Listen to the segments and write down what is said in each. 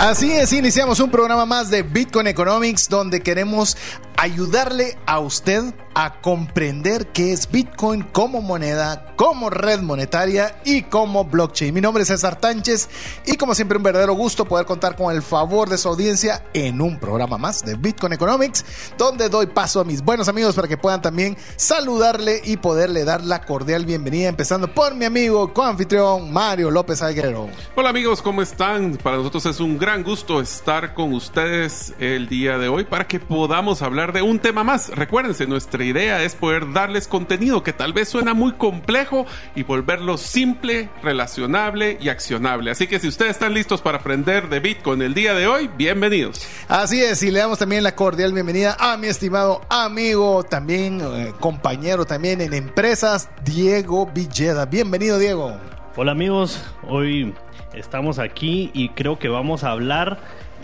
Así es, iniciamos un programa más de Bitcoin Economics donde queremos ayudarle a usted a comprender qué es Bitcoin como moneda, como red monetaria y como blockchain. Mi nombre es César Tánchez y como siempre un verdadero gusto poder contar con el favor de su audiencia en un programa más de Bitcoin Economics donde doy paso a mis buenos amigos para que puedan también saludarle y poderle dar la cordial bienvenida empezando por mi amigo coanfitrión Mario López Alguero. Hola amigos, ¿cómo están? Para nosotros es un gran gusto estar con ustedes el día de hoy para que podamos hablar de un tema más. Recuérdense, nuestra idea es poder darles contenido que tal vez suena muy complejo y volverlo simple, relacionable y accionable. Así que si ustedes están listos para aprender de Bitcoin el día de hoy, bienvenidos. Así es, y le damos también la cordial bienvenida a mi estimado amigo, también eh, compañero también en empresas, Diego Villeda. Bienvenido, Diego. Hola amigos, hoy estamos aquí y creo que vamos a hablar,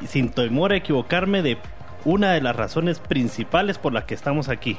sin temor a equivocarme, de una de las razones principales por las que estamos aquí.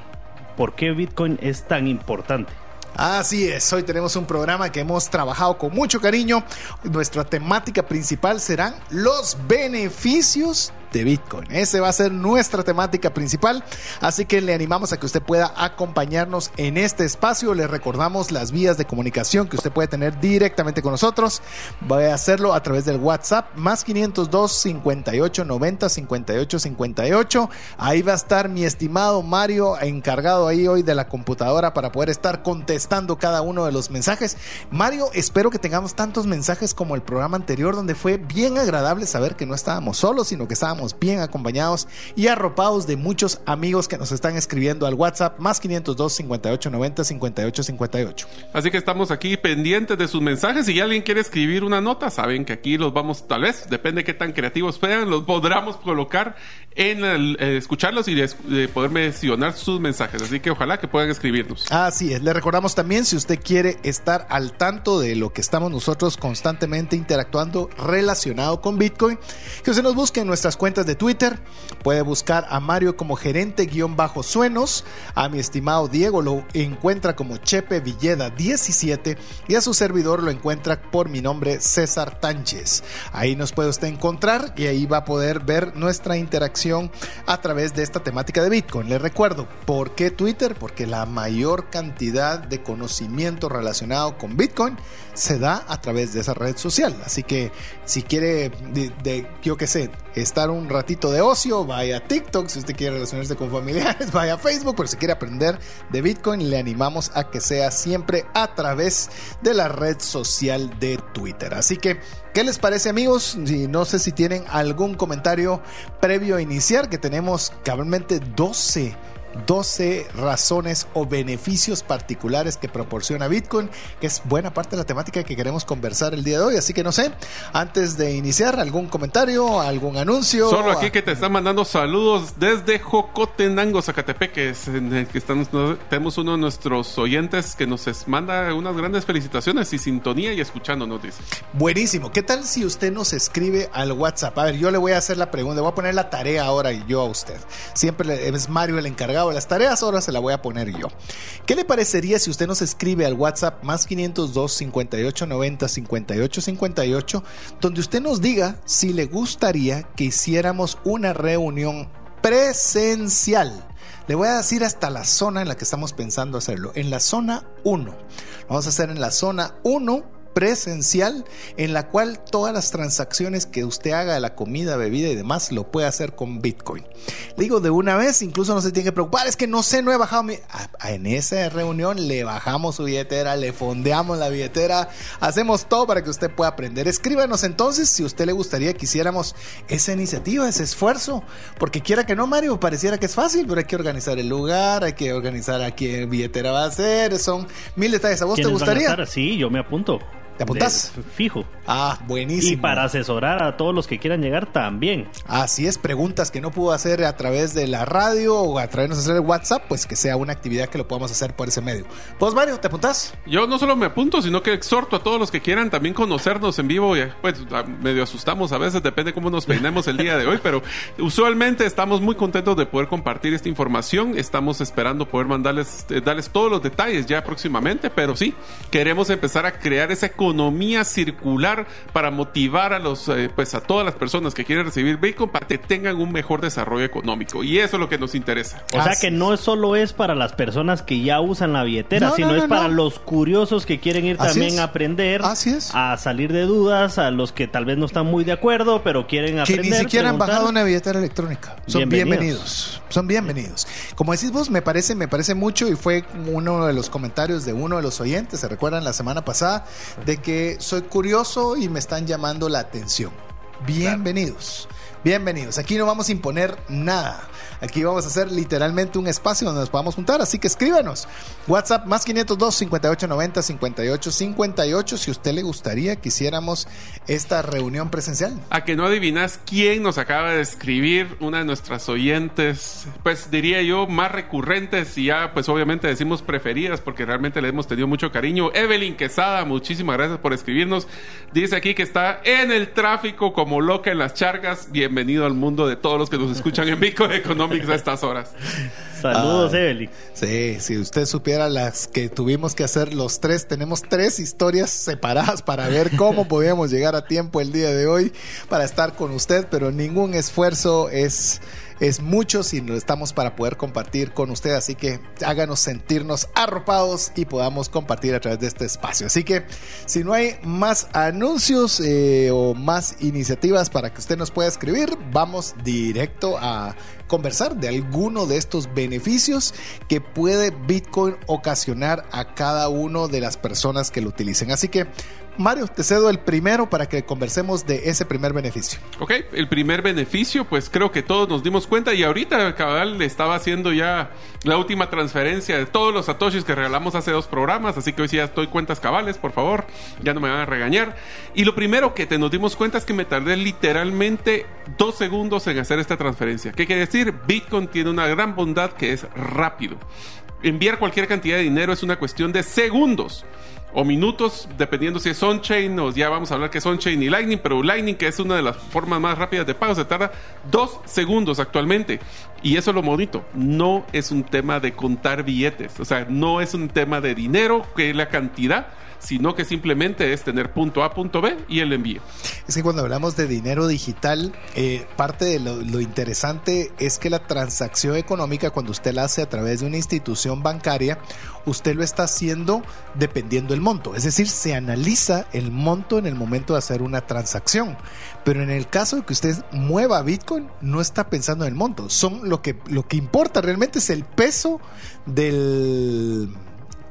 ¿Por qué Bitcoin es tan importante? Así es, hoy tenemos un programa que hemos trabajado con mucho cariño. Nuestra temática principal serán los beneficios de Bitcoin. Ese va a ser nuestra temática principal, así que le animamos a que usted pueda acompañarnos en este espacio. Le recordamos las vías de comunicación que usted puede tener directamente con nosotros. Voy a hacerlo a través del WhatsApp más 502 58 90 58 58. Ahí va a estar mi estimado Mario encargado ahí hoy de la computadora para poder estar contestando cada uno de los mensajes. Mario, espero que tengamos tantos mensajes como el programa anterior donde fue bien agradable saber que no estábamos solos, sino que estábamos bien acompañados y arropados de muchos amigos que nos están escribiendo al WhatsApp más 502 58 90 58 58. Así que estamos aquí pendientes de sus mensajes. Si alguien quiere escribir una nota, saben que aquí los vamos, tal vez, depende de qué tan creativos sean, los podremos colocar en el, eh, escucharlos y de, poder mencionar sus mensajes. Así que ojalá que puedan escribirnos. Así es. Le recordamos también si usted quiere estar al tanto de lo que estamos nosotros constantemente interactuando relacionado con Bitcoin, que usted nos busque en nuestras cuentas cuentas de Twitter. Puede buscar a Mario como gerente-suenos. A mi estimado Diego lo encuentra como Chepe Villeda 17 y a su servidor lo encuentra por mi nombre César Tánchez. Ahí nos puede usted encontrar y ahí va a poder ver nuestra interacción a través de esta temática de Bitcoin. Le recuerdo, ¿por qué Twitter? Porque la mayor cantidad de conocimiento relacionado con Bitcoin se da a través de esa red social. Así que si quiere, de, yo qué sé, estar un ratito de ocio, vaya a TikTok. Si usted quiere relacionarse con familiares, vaya a Facebook. Pero si quiere aprender de Bitcoin, le animamos a que sea siempre a través de la red social de Twitter. Así que, ¿qué les parece amigos? no sé si tienen algún comentario previo a iniciar, que tenemos cabalmente 12 12 razones o beneficios particulares que proporciona Bitcoin, que es buena parte de la temática que queremos conversar el día de hoy. Así que no sé, antes de iniciar, algún comentario, algún anuncio. Solo aquí que te están mandando saludos desde Jocotenango, Zacatepec, que, es en el que estamos, tenemos uno de nuestros oyentes que nos manda unas grandes felicitaciones y sintonía y escuchándonos, dice. Buenísimo. ¿Qué tal si usted nos escribe al WhatsApp? A ver, yo le voy a hacer la pregunta, voy a poner la tarea ahora yo a usted. Siempre es Mario el encargado las tareas, ahora se la voy a poner yo. ¿Qué le parecería si usted nos escribe al WhatsApp más 502 58 90 58 58, donde usted nos diga si le gustaría que hiciéramos una reunión presencial? Le voy a decir hasta la zona en la que estamos pensando hacerlo. En la zona 1. Vamos a hacer en la zona 1 presencial en la cual todas las transacciones que usted haga de la comida, bebida y demás lo puede hacer con Bitcoin. Digo de una vez, incluso no se tiene que preocupar, es que no sé, no he bajado mi... En esa reunión le bajamos su billetera, le fondeamos la billetera, hacemos todo para que usted pueda aprender. Escríbanos entonces si a usted le gustaría que hiciéramos esa iniciativa, ese esfuerzo, porque quiera que no, Mario, pareciera que es fácil, pero hay que organizar el lugar, hay que organizar a qué billetera va a ser, son mil detalles. ¿A vos te gustaría? Sí, yo me apunto. ¿Te apuntás? De- fijo. Ah, buenísimo. Y para asesorar a todos los que quieran llegar también. Así es, preguntas que no pudo hacer a través de la radio o a través de WhatsApp, pues que sea una actividad que lo podamos hacer por ese medio. Pues Mario, ¿te apuntás? Yo no solo me apunto, sino que exhorto a todos los que quieran también conocernos en vivo. Pues a- medio asustamos a veces, depende cómo nos peinemos el día de hoy, pero usualmente estamos muy contentos de poder compartir esta información. Estamos esperando poder mandarles, eh, darles todos los detalles ya próximamente, pero sí, queremos empezar a crear esa economía circular para motivar a los, eh, pues a todas las personas que quieren recibir Bitcoin para que tengan un mejor desarrollo económico. Y eso es lo que nos interesa. O sea que no solo es para las personas que ya usan la billetera, No, sino no, es para no. los curiosos que quieren ir Así también es. a aprender, Así es. a salir de dudas, a los que tal vez no están muy de acuerdo, pero quieren que aprender. ni siquiera han bajado una billetera electrónica. Son Bienvenidos. bienvenidos. Son bienvenidos. Como decís vos, me parece, me parece mucho y fue uno de los comentarios de uno de los oyentes, se recuerdan la semana pasada, de que soy curioso y me están llamando la atención. Bienvenidos. Bienvenidos. Aquí no vamos a imponer nada. Aquí vamos a hacer literalmente un espacio donde nos podamos juntar. Así que escríbanos. WhatsApp más 502 5890 5858 si usted le gustaría que hiciéramos esta reunión presencial. A que no adivinas quién nos acaba de escribir, una de nuestras oyentes, pues diría yo, más recurrentes y ya pues obviamente decimos preferidas porque realmente le hemos tenido mucho cariño. Evelyn Quesada, muchísimas gracias por escribirnos. Dice aquí que está en el tráfico como loca en las charcas. Bienvenido al mundo de todos los que nos escuchan en Bitcoin Economics a estas horas. Saludos, Ah. Evelyn. Sí, si usted supiera las que tuvimos que hacer los tres, tenemos tres historias separadas para ver cómo podíamos llegar a tiempo el día de hoy para estar con usted, pero ningún esfuerzo es, es mucho si no estamos para poder compartir con usted, así que háganos sentirnos arropados y podamos compartir a través de este espacio. Así que si no hay más anuncios eh, o más iniciativas para que usted nos pueda escribir, vamos directo a conversar de alguno de estos beneficios que puede Bitcoin ocasionar a cada uno de las personas que lo utilicen. Así que, Mario, te cedo el primero para que conversemos de ese primer beneficio. Ok, el primer beneficio, pues creo que todos nos dimos cuenta y ahorita cabal estaba haciendo ya la última transferencia de todos los satoshis que regalamos hace dos programas, así que hoy sí ya estoy cuentas cabales, por favor, ya no me van a regañar. Y lo primero que te nos dimos cuenta es que me tardé literalmente dos segundos en hacer esta transferencia. ¿Qué quiere decir? Bitcoin tiene una gran bondad que es rápido. Enviar cualquier cantidad de dinero es una cuestión de segundos o minutos, dependiendo si es on-chain o ya vamos a hablar que es on-chain y Lightning, pero Lightning, que es una de las formas más rápidas de pago, se tarda dos segundos actualmente. Y eso es lo bonito, no es un tema de contar billetes, o sea, no es un tema de dinero, que es la cantidad, sino que simplemente es tener punto A, punto B y el envío. Es que cuando hablamos de dinero digital, eh, parte de lo, lo interesante es que la transacción económica, cuando usted la hace a través de una institución bancaria, usted lo está haciendo dependiendo del monto. Es decir, se analiza el monto en el momento de hacer una transacción. Pero en el caso de que usted mueva Bitcoin, no está pensando en el monto. Son lo que, lo que importa realmente es el peso del.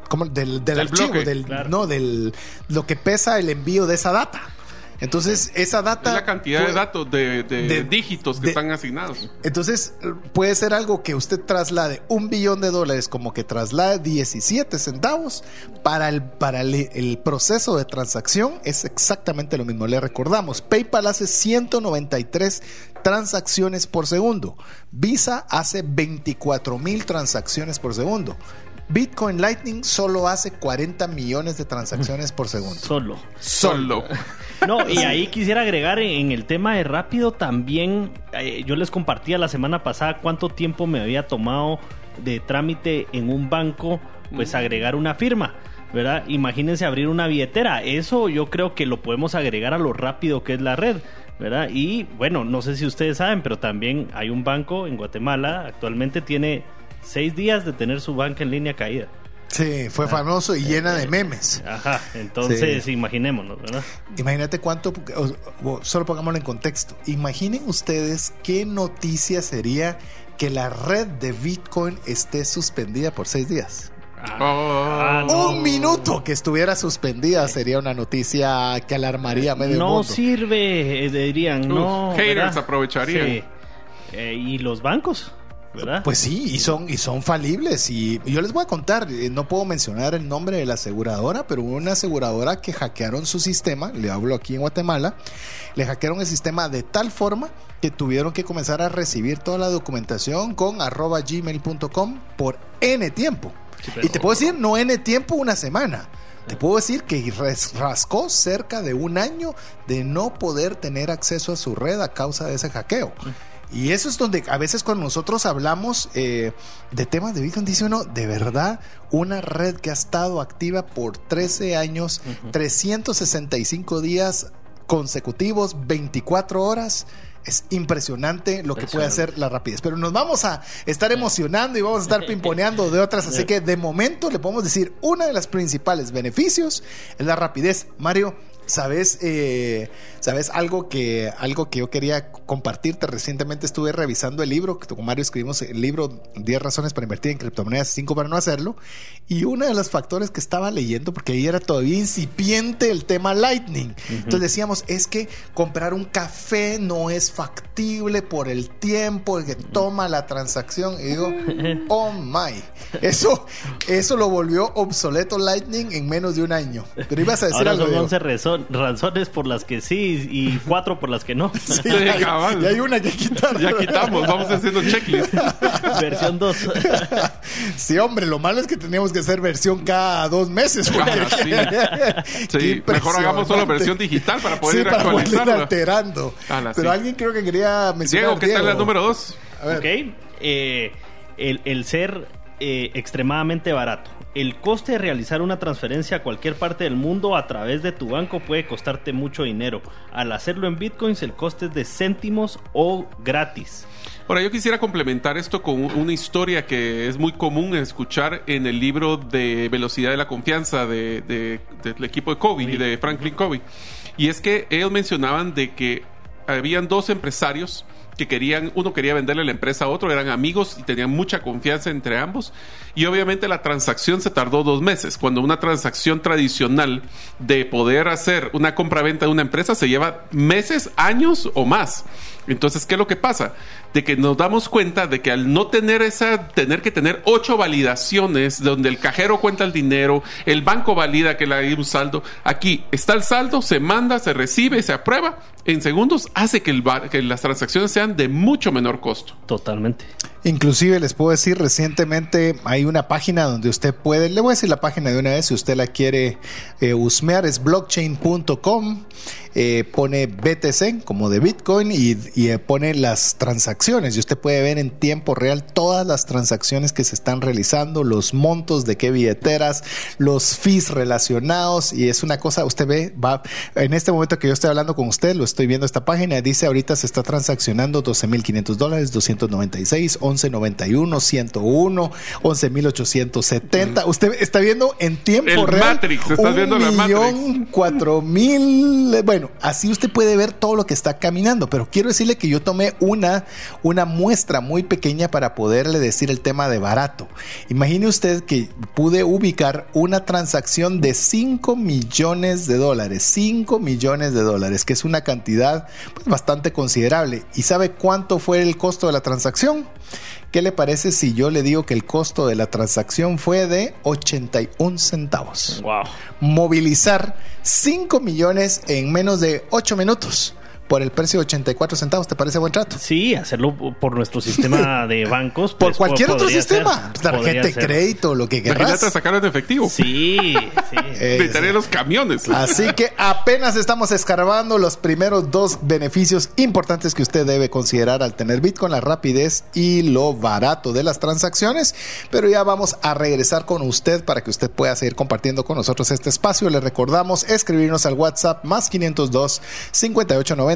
¿cómo? Del, del archivo, bloque, del, claro. no, del lo que pesa el envío de esa data. Entonces, esa data. Es la cantidad de datos, de, de de- dígitos que de- están asignados. Entonces, puede ser algo que usted traslade un billón de dólares como que traslade 17 centavos. Para el, para el, el proceso de transacción es exactamente lo mismo. Le recordamos, PayPal hace 193 transacciones por segundo. Visa hace 24 mil transacciones por segundo. Bitcoin Lightning solo hace 40 millones de transacciones por segundo. Solo. Solo. No, y ahí quisiera agregar en, el tema de rápido también, eh, yo les compartía la semana pasada cuánto tiempo me había tomado de trámite en un banco, pues agregar una firma. ¿Verdad? Imagínense abrir una billetera. Eso yo creo que lo podemos agregar a lo rápido que es la red. ¿Verdad? Y bueno, no sé si ustedes saben, pero también hay un banco en Guatemala, actualmente tiene seis días de tener su banca en línea caída. Sí, fue famoso y llena de memes. Ajá, entonces Sí. imaginémonos, ¿verdad? Imagínate cuánto, o- o- solo pongámoslo en contexto. Imaginen ustedes qué noticia sería que la red de Bitcoin esté suspendida por seis días. Ah, Oh. no. Un minuto que estuviera suspendida sería una noticia que alarmaría a medio no mundo. sirve, eh, dirían, Uf, no. haters ¿verdad? aprovecharían. Sí. Eh, ¿Y los bancos? ¿Verdad? Pues sí, y son, y son falibles. Y yo les voy a contar, eh, no puedo mencionar el nombre de la aseguradora, pero hubo una aseguradora que hackearon su sistema, le hablo aquí en Guatemala, le hackearon el sistema de tal forma que tuvieron que comenzar a recibir toda la documentación con arroba gmail.com por N tiempo. Sí, Y te puedo decir, no N tiempo, una semana. Te puedo decir que rascó cerca de un año de no poder tener acceso a su red a causa de ese hackeo. Y eso es donde a veces cuando nosotros hablamos eh, de temas de Bitcoin, dice uno, de verdad, una red que ha estado activa por 13 años, 365 días consecutivos, 24 horas. Es impresionante lo que puede hacer la rapidez. Pero nos vamos a estar emocionando y vamos a estar pimponeando de otras. Así que de momento le podemos decir, una de las principales beneficios es la rapidez. Mario, ¿sabes, eh, ¿sabes algo que, algo que yo quería compartirte? Recientemente estuve revisando el libro, que con Mario escribimos el libro 10 razones para invertir en criptomonedas, 5 para no hacerlo. Y uno de los factores que estaba leyendo, porque ahí era todavía incipiente el tema Lightning. Entonces decíamos, es que comprar un café no es factible por el tiempo que toma la transacción. Y digo, oh my. Eso, eso lo volvió obsoleto Lightning en menos de un año. Pero ibas a decir Ahora algo. son Diego. 11 razón- razones por las que sí y 4 por las que no. Sí, Sí, hay- cabal. y hay una que quitar. Ya quitamos, vamos haciendo checklist. Versión 2. Sí, hombre, lo malo es que teníamos que hacer versión cada dos meses. porque- Ah, sí. Mejor hagamos solo versión digital para poder Sí, ir para poder ir actualizarla. alterando. Ala, Pero sí. alguien creo que quería mencionar. Diego, ¿qué tal la número dos? A ver. Ok. Eh, el, el ser eh, extremadamente barato. El coste de realizar una transferencia a cualquier parte del mundo a través de tu banco puede costarte mucho dinero. Al hacerlo en bitcoins, el coste es de céntimos o gratis. Ahora, yo quisiera complementar esto con una historia que es muy común escuchar en el libro de Velocidad de la Confianza de- de- del equipo de Covey, de Franklin Covey. Y es que ellos mencionaban de que habían dos empresarios que querían, uno quería venderle la empresa a otro, eran amigos y tenían mucha confianza entre ambos. Y obviamente la transacción se tardó dos meses, cuando una transacción tradicional de poder hacer una compra-venta de una empresa se lleva meses, años o más. Entonces, ¿qué es lo que pasa? De que nos damos cuenta de que al no tener esa, tener que tener ocho validaciones donde el cajero cuenta el dinero, el banco valida que le hay un saldo, aquí está el saldo, se manda, se recibe, se aprueba, en segundos hace que, que las transacciones sean de mucho menor costo. Totalmente. Inclusive les puedo decir, recientemente hay una página donde usted puede, le voy a decir la página de una vez si usted la quiere eh, husmear, es blockchain.com, eh, pone BTC como de Bitcoin y, y, eh, pone las transacciones. Y usted puede ver en tiempo real todas las transacciones que se están realizando, los montos de qué billeteras, los fees relacionados y es una cosa, usted ve, va, en este momento que yo estoy hablando con usted, lo estoy viendo esta página, dice ahorita se está transaccionando 12.500 dólares, 296, 1191, 101, 11.870. Usted está viendo en tiempo El real. Matrix, estás un viendo la millón, cuatro mil. Bueno, así usted puede ver todo lo que está caminando. Pero quiero decirle que yo tomé una, una muestra muy pequeña para poderle decir el tema de barato. Imagine usted que pude ubicar una transacción de 5 millones de dólares. 5 millones de dólares, que es una cantidad pues, bastante considerable. ¿Y sabe cuánto fue el costo de la transacción? ¿Qué le parece si yo le digo que el costo de la transacción fue de 81 centavos? Wow. Movilizar 5 millones en menos de 8 minutos por el precio de 84 centavos. ¿Te parece buen trato? Sí, hacerlo por nuestro sistema de bancos. Por pues, cualquier otro sistema. ser, Tarjeta de crédito, lo que querrás. Imagínate sacarlo en efectivo. Sí, sí. Los camiones. Así que apenas estamos escarbando los primeros dos beneficios importantes que usted debe considerar al tener Bitcoin, la rapidez y lo barato de las transacciones. Pero ya vamos a regresar con usted para que usted pueda seguir compartiendo con nosotros este espacio. Le recordamos escribirnos al WhatsApp más 502 5890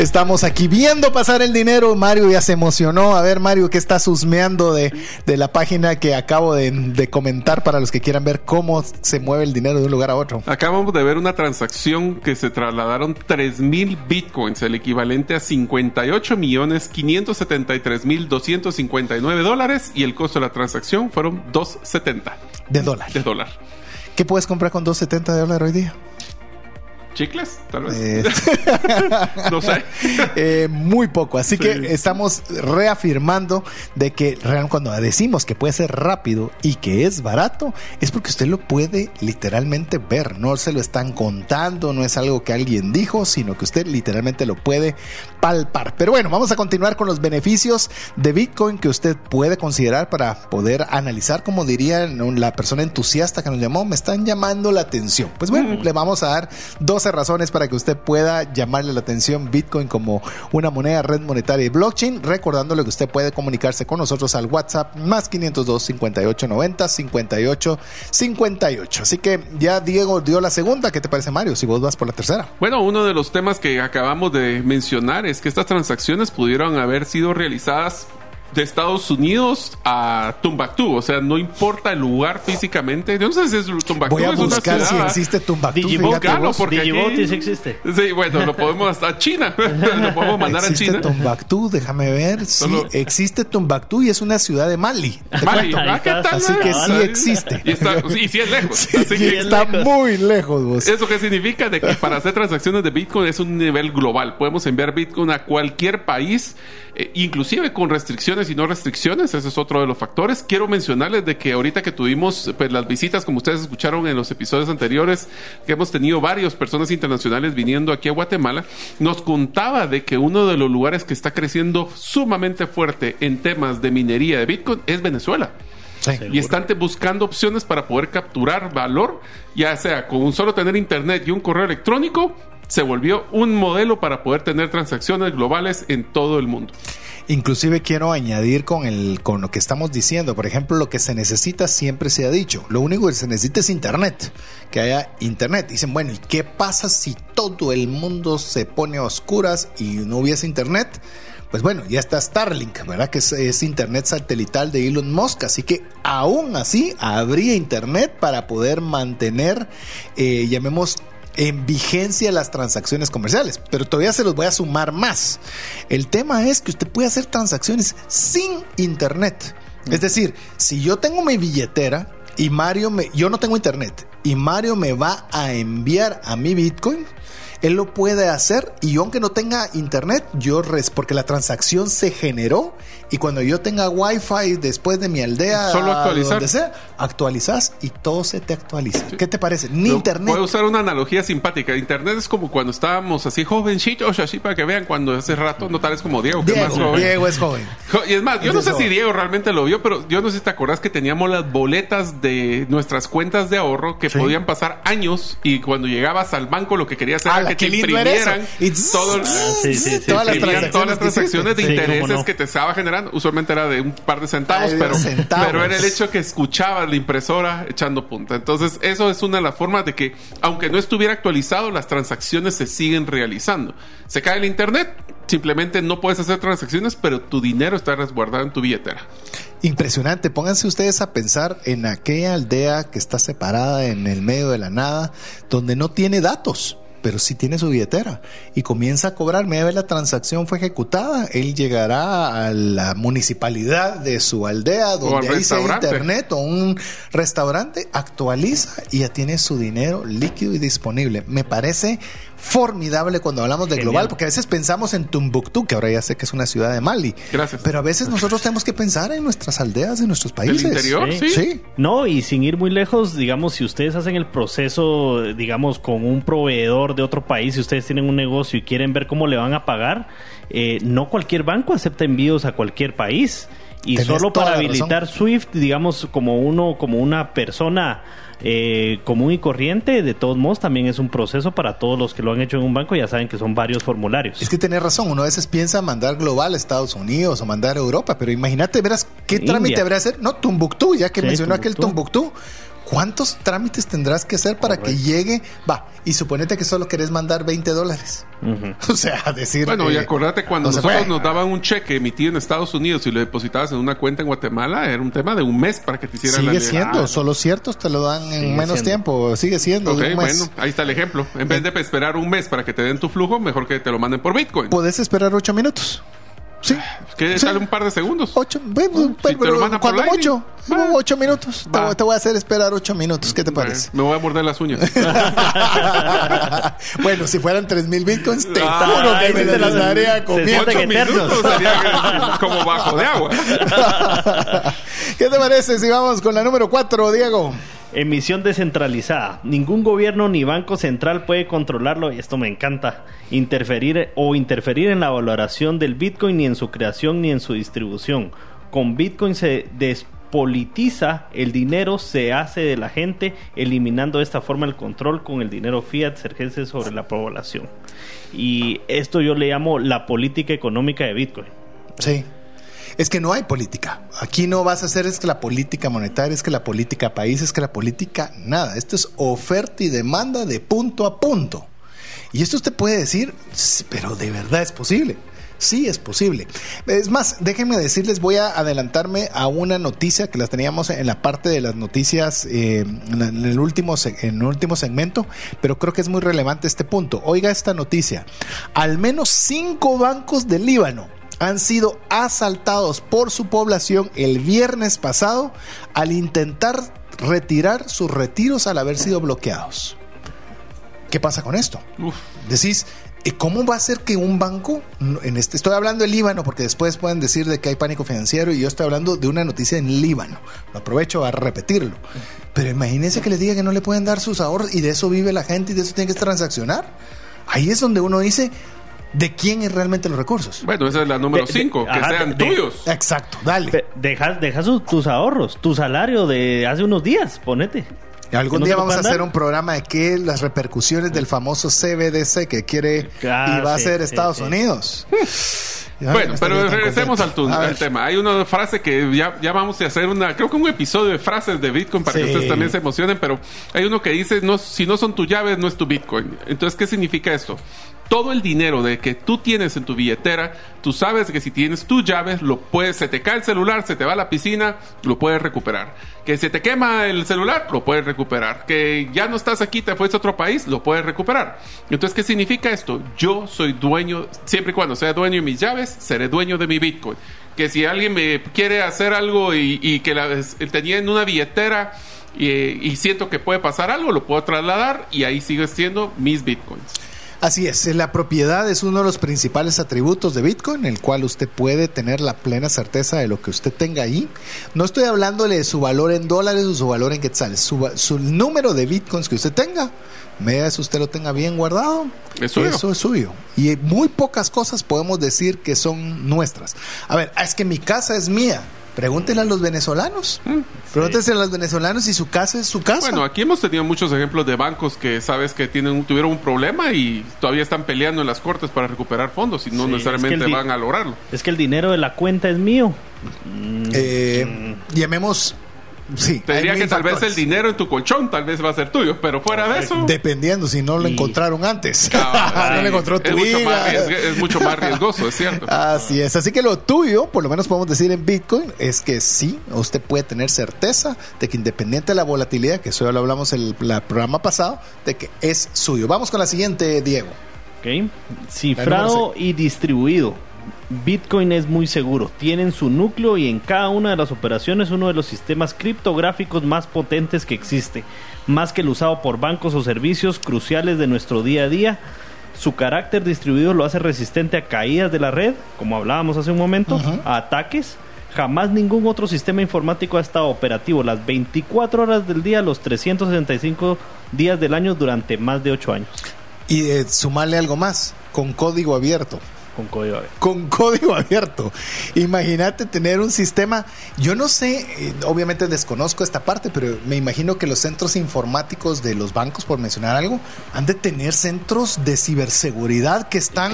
Estamos aquí viendo pasar el dinero. Mario ya se emocionó. A ver, Mario, ¿qué estás husmeando de, de la página que acabo de, de, comentar para los que quieran ver cómo se mueve el dinero de un lugar a otro? Acabamos de ver una transacción que se trasladaron 3 mil bitcoins, el equivalente a 58 millones 573 mil 259 dólares y el costo de la transacción fueron 270 de dólar. De dólar. ¿Qué puedes comprar con 270 de dólar hoy día? ¿Chicles? Tal vez. Eh, no sé. Eh, muy poco. Así sí. que estamos reafirmando de que cuando decimos que puede ser rápido y que es barato, es porque usted lo puede literalmente ver. No se lo están contando, no es algo que alguien dijo, sino que usted literalmente lo puede palpar. Pero bueno, vamos a continuar con los beneficios de Bitcoin que usted puede considerar para poder analizar, como diría la persona entusiasta que nos llamó, me están llamando la atención. Pues bueno, mm. le vamos a dar 12 razones para que usted pueda llamarle la atención Bitcoin como una moneda, red monetaria y blockchain, recordándole que usted puede comunicarse con nosotros al WhatsApp más 502 58 90 58 58. Así que ya Diego dio la segunda, ¿qué te parece Mario? Si vos vas por la tercera. Bueno, uno de los temas que acabamos de mencionar es que estas transacciones pudieron haber sido realizadas de Estados Unidos a Tumbactú, o sea, no importa el lugar físicamente. Yo no sé si es Tumbactú. Voy a es buscar una ciudad. si existe Tumbactú. Digibot, claro, porque aquí- sí existe. Sí, bueno, lo podemos hasta China. lo podemos mandar a existe China. Tumbactú, déjame ver. Sí, Solo- existe Tumbactú y es una ciudad de Mali. Mali, ah, ¿qué tal? Así que sí existe. Y, está, y sí es lejos. así Y que está lejos. muy lejos vos. ¿Eso qué significa? De que para hacer transacciones de Bitcoin es un nivel global. Podemos enviar Bitcoin a cualquier país, eh, inclusive con restricciones y no restricciones. Ese es otro de los factores. Quiero mencionarles de que ahorita que tuvimos pues, las visitas, como ustedes escucharon en los episodios anteriores, que hemos tenido varias personas internacionales viniendo aquí a Guatemala, nos contaba de que uno de los lugares que está creciendo sumamente fuerte en temas de minería de Bitcoin es Venezuela Sí. y están te- buscando opciones para poder capturar valor, ya sea con un solo tener internet y un correo electrónico, se volvió un modelo para poder tener transacciones globales en todo el mundo. Inclusive quiero añadir con el con lo que estamos diciendo, por ejemplo, lo que se necesita siempre se ha dicho, lo único que se necesita es internet, que haya internet. Dicen, bueno, ¿y qué pasa si todo el mundo se pone a oscuras y no hubiese internet? Pues bueno, ya está Starlink, ¿verdad? Que es, es internet satelital de Elon Musk, así que aún así habría internet para poder mantener, eh, llamemos en vigencia las transacciones comerciales, pero todavía se los voy a sumar más. El tema es que usted puede hacer transacciones sin internet. Es decir, si yo tengo mi billetera y Mario me, yo no tengo internet y Mario me va a enviar a mi Bitcoin, él lo puede hacer y aunque no tenga internet, yo res, porque la transacción se generó y cuando yo tenga wifi después de mi aldea, Solo actualizar. donde sea, actualizas y todo se te actualiza. ¿Qué te parece? Ni Pero internet. Voy a usar una analogía simpática. Internet es como cuando estábamos así jovencitos, así para que vean cuando hace rato, no tal vez como Diego, que es más joven. Diego es joven. Jo- Y es más, yo no sé si Diego realmente lo vio, pero yo no sé si te acordás que teníamos las boletas de nuestras cuentas de ahorro que Sí. podían pasar años y cuando llegabas al banco lo que querías era ¡Hala, que te imprimieran todo sí, todas las todas las transacciones de intereses no. que te estaba generando. Usualmente era de un par de centavos, Ay, de pero, centavos. pero era el hecho que escuchabas la impresora echando punta. Entonces, eso es una de las formas de que, aunque no estuviera actualizado, las transacciones se siguen realizando. Se cae el internet, simplemente no puedes hacer transacciones, pero tu dinero está resguardado en tu billetera. Impresionante. Pónganse ustedes a pensar en aquella aldea que está separada en el medio de la nada, donde no tiene datos. Pero sí tiene su billetera y comienza a cobrar. Media vez la transacción fue ejecutada. Él llegará a la municipalidad de su aldea, donde al ahí sea restaurante. internet o un restaurante, actualiza y ya tiene su dinero líquido y disponible. Me parece formidable cuando hablamos de Genial. global, porque a veces pensamos en Tumbuktu, que ahora ya sé que es una ciudad de Mali. Gracias. Pero a veces nosotros tenemos que pensar en nuestras aldeas de nuestros países. interior, sí. Sí. No, y sin ir muy lejos, digamos, si ustedes hacen el proceso, digamos, con un proveedor proveedor de otro país, si ustedes tienen un negocio y quieren ver cómo le van a pagar, eh, no cualquier banco acepta envíos a cualquier país. Y solo para habilitar Swift, digamos, como uno, como una persona eh, común y corriente, de todos modos, también es un proceso para todos los que lo han hecho en un banco, ya saben que son varios formularios. Es que tenés razón, uno a veces piensa mandar global a Estados Unidos o mandar a Europa, pero imagínate, verás, ¿qué India. trámite habrá que hacer? No, Tumbuctú, ya que Sí, mencionó aquel Tumbuctú. ¿Cuántos trámites tendrás que hacer para que llegue? Va, y suponete que solo querés mandar 20 dólares. O sea, decir. Bueno, y eh, acordate cuando no se nosotros nos daban un cheque emitido en Estados Unidos y lo depositabas en una cuenta en Guatemala, era un tema de un mes para que te hicieran Sigue la siendo, Ah, solo ciertos te lo dan en Sigue menos siendo. tiempo, sigue siendo. Ok, de un mes. bueno, ahí está el ejemplo. En vez de esperar un mes para que te den tu flujo, mejor que te lo manden por Bitcoin. Puedes esperar 8 minutos. Sí. Que Sí. sale un par de segundos. Ocho, bueno, si pero, cuando Lightning, mucho, ocho minutos. Te, te voy a hacer esperar ocho minutos. ¿Qué te parece? Me voy a morder las uñas. bueno, si fueran tres mil bitcoins, te juro que me las daría comiendo. Ocho minutos sería como bajo de agua. ¿Qué te parece si vamos con la número cuatro, Diego? Emisión descentralizada. Ningún gobierno ni banco central puede controlarlo, y esto me encanta, interferir o interferir en la valoración del Bitcoin ni en su creación ni en su distribución. Con Bitcoin se despolitiza el dinero, se hace de la gente, eliminando de esta forma el control con el dinero fiat ejerce sobre la población. Y esto yo le llamo la política económica de Bitcoin. Sí. Es que no hay política. Aquí no vas a hacer es que la política monetaria, es que la política país, es que la política nada. Esto es oferta y demanda de punto a punto. Y esto usted puede decir, "Sí, pero de verdad es posible. Sí, es posible. Es más, déjenme decirles, voy a adelantarme a una noticia que las teníamos en la parte de las noticias eh, en el último, en el último segmento, pero creo que es muy relevante este punto. Oiga esta noticia. Al menos cinco bancos del Líbano han sido asaltados por su población el viernes pasado al intentar retirar sus retiros al haber sido bloqueados. ¿Qué pasa con esto? Uf. Decís, ¿y cómo va a ser que un banco, en este, estoy hablando del Líbano, porque después pueden decir de que hay pánico financiero y yo estoy hablando de una noticia en Líbano. Lo aprovecho a repetirlo. Pero imagínense que les diga que no le pueden dar sus ahorros y de eso vive la gente y de eso tiene que transaccionar. Ahí es donde uno dice, ¿de quién es realmente los recursos? Bueno, esa es la número De- de- 5, que ajá, sean de- tuyos. Exacto, dale. Pe- Deja, deja sus- tus ahorros, tu salario de hace unos días, ponete. Algún ¿Que no día vamos a hacer un programa de qué las repercusiones del famoso CBDC que quiere Ah, y va a sí, ser sí, Estados sí. Unidos. Ya Bueno, no pero regresemos al, tema. Hay una frase que ya, ya vamos a hacer una, creo que un episodio de frases de Bitcoin para que ustedes también se emocionen, pero hay uno que dice, no, si no son tus llaves, no es tu Bitcoin. Entonces, ¿qué significa esto? Todo el dinero de que tú tienes en tu billetera, tú sabes que si tienes tus llaves, lo puedes, se te cae el celular, se te va a la piscina, lo puedes recuperar. Que se te quema el celular, lo puedes recuperar. Que ya no estás aquí, te fuiste a otro país, lo puedes recuperar. Entonces, ¿qué significa esto? Yo soy dueño, siempre y cuando sea dueño de mis llaves, seré dueño de mi Bitcoin. Que si alguien me quiere hacer algo y, que la, tenía en una billetera y, y siento que puede pasar algo, lo puedo trasladar y ahí sigue siendo mis Bitcoins. Así es, la propiedad es uno de los principales atributos de Bitcoin, el cual usted puede tener la plena certeza de lo que usted tenga ahí. No estoy hablándole de su valor en dólares o su valor en quetzales, su, número de Bitcoins que usted tenga, media vez usted lo tenga bien guardado, Es eso es suyo. Y muy pocas cosas podemos decir que son nuestras. A ver, es que mi casa es mía. Pregúntenle a los venezolanos. Pregúntense a los venezolanos si su casa es su casa. Bueno, aquí hemos tenido muchos ejemplos de bancos que sabes que tienen tuvieron un problema y todavía están peleando en las cortes para recuperar fondos y no Sí, necesariamente es que van a lograrlo. Es que el dinero de la cuenta es mío. Mm, Eh, llamemos. Sí, Te diría que tal vez el dinero en tu colchón tal vez va a ser tuyo, pero fuera de eso... Dependiendo si no lo Y- encontraron antes. Ah, no lo encontró es tu mucho, más es mucho más riesgoso, es cierto. Así es. Así que lo tuyo, por lo menos podemos decir en Bitcoin, es que sí, usted puede tener certeza de que independiente de la volatilidad, que eso ya lo hablamos en el la programa pasado, de que es suyo. Vamos con la siguiente, Diego. Ok. Cifrado y distribuido. Bitcoin es muy seguro. Tienen su núcleo y en cada una de las operaciones uno de los sistemas criptográficos más potentes que existe. Más que el usado por bancos o servicios cruciales de nuestro día a día. Su carácter distribuido lo hace resistente a caídas de la red, como hablábamos hace un momento, a ataques. Jamás ningún otro sistema informático ha estado operativo las 24 horas del día, los 365 días del año durante más de 8 años. Y eh, sumarle algo más, con código abierto con código abierto. Con código abierto. Imagínate tener un sistema, yo no sé, eh, obviamente desconozco esta parte, pero me imagino que los centros informáticos de los bancos, por mencionar algo, han de tener centros de ciberseguridad que están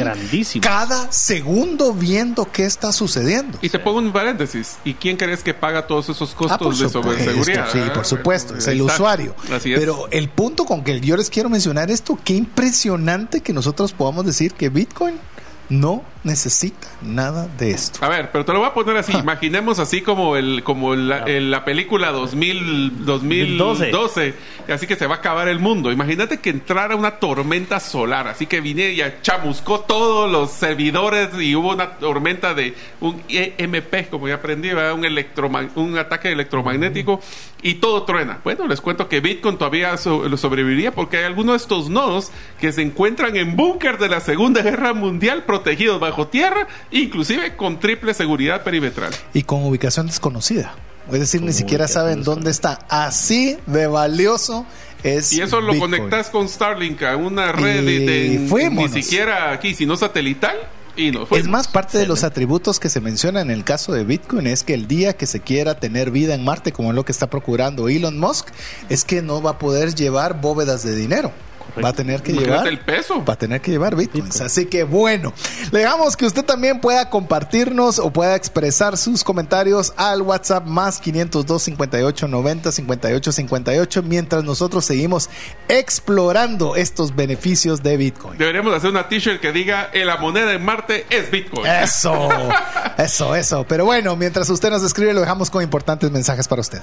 cada segundo viendo qué está sucediendo. Y te pongo un paréntesis, ¿y quién crees que paga todos esos ah, costos de ciberseguridad? Sí, por supuesto, es el usuario. Así es. Pero el punto con que yo les quiero mencionar esto, qué impresionante que nosotros podamos decir que Bitcoin no necesita nada de esto. A ver, pero te lo voy a poner así. Imaginemos así como el como la, la película 2000, 2012. Así que se va a acabar el mundo. Imagínate que entrara una tormenta solar. Así que vine y chamuscó todos los servidores y hubo una tormenta de un EMP, como ya aprendí, un, un ataque electromagnético y todo truena. Bueno, les cuento que Bitcoin todavía sobreviviría porque hay algunos de estos nodos que se encuentran en búnker de la Segunda Guerra Mundial protegidos bajo tierra, inclusive con triple seguridad perimetral. Y con ubicación desconocida. Es decir, ni siquiera saben dónde está. Así de valioso es. Y eso lo conectas con Starlink a una red de, ni siquiera aquí, sino satelital. Y no, es más, parte de los atributos que se mencionan en el caso de Bitcoin es que el día que se quiera tener vida en Marte, como es lo que está procurando Elon Musk, es que no va a poder llevar bóvedas de dinero va a tener que llevar el peso. Va a tener que llevar bitcoins. Así que bueno, le dejamos que usted también pueda compartirnos o pueda expresar sus comentarios al WhatsApp más 502 58 90 58 58 mientras nosotros seguimos explorando estos beneficios de Bitcoin. Deberíamos hacer una t-shirt que diga la moneda en Marte es Bitcoin. Eso, eso, eso. Pero bueno, mientras usted nos escribe, lo dejamos con importantes mensajes para usted.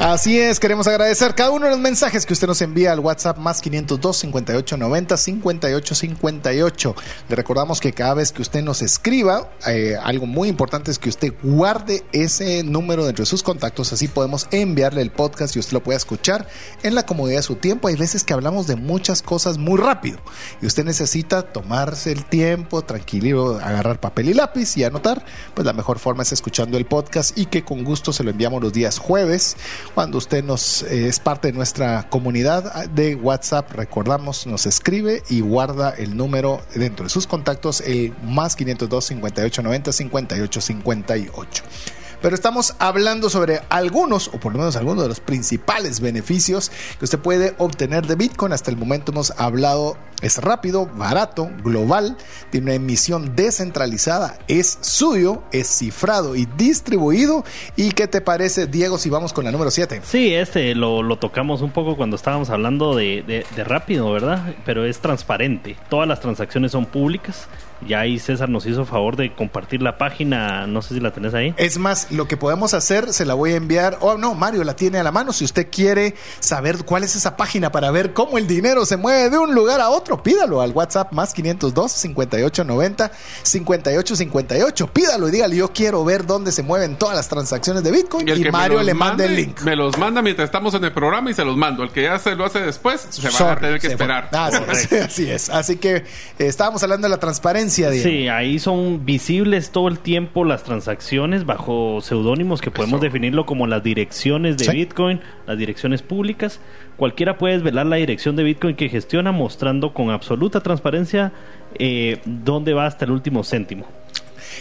Así es, queremos agradecer cada uno de los mensajes que usted nos envía al WhatsApp más 502 58 90 58 58. Le recordamos que cada vez que usted nos escriba, eh, algo muy importante es que usted guarde ese número dentro de sus contactos, así podemos enviarle el podcast y usted lo puede escuchar en la comodidad de su tiempo. Hay veces que hablamos de muchas cosas muy rápido y usted necesita tomarse el tiempo, tranquilo, agarrar papel y lápiz y anotar. Pues la mejor forma es escuchando el podcast y que con gusto se lo enviamos los días jueves cuando usted nos eh, es parte de nuestra comunidad de WhatsApp, recordamos, nos escribe y guarda el número dentro de sus contactos, el más 502 58 90 58 58 pero estamos hablando sobre algunos, o por lo menos algunos de los principales beneficios que usted puede obtener de Bitcoin. Hasta el momento hemos hablado, es rápido, barato, global, tiene una emisión descentralizada, es suyo, es cifrado y distribuido. ¿Y qué te parece, Diego, si vamos con la número 7? Sí, este lo, tocamos un poco cuando estábamos hablando de, de rápido, ¿verdad? Pero es transparente, todas las transacciones son públicas ya ahí César nos hizo favor de compartir la página, no sé si la tenés ahí. Es más, lo que podemos hacer, se la voy a enviar, oh no, Mario la tiene a la mano, si usted quiere saber cuál es esa página para ver cómo el dinero se mueve de un lugar a otro, pídalo al WhatsApp más 502 5890 5858, pídalo y dígale, yo quiero ver dónde se mueven todas las transacciones de Bitcoin y, Mario le manda el link. Me los manda mientras estamos en el programa y se los mando, el que ya se lo hace después, se va a tener que esperar. Ah, así es, así que eh, estábamos hablando de la transparencia Sí, ahí son visibles todo el tiempo las transacciones bajo seudónimos que podemos definirlo como las direcciones de Bitcoin, las direcciones públicas. Cualquiera puede velar la dirección de Bitcoin que gestiona mostrando con absoluta transparencia eh, dónde va hasta el último céntimo.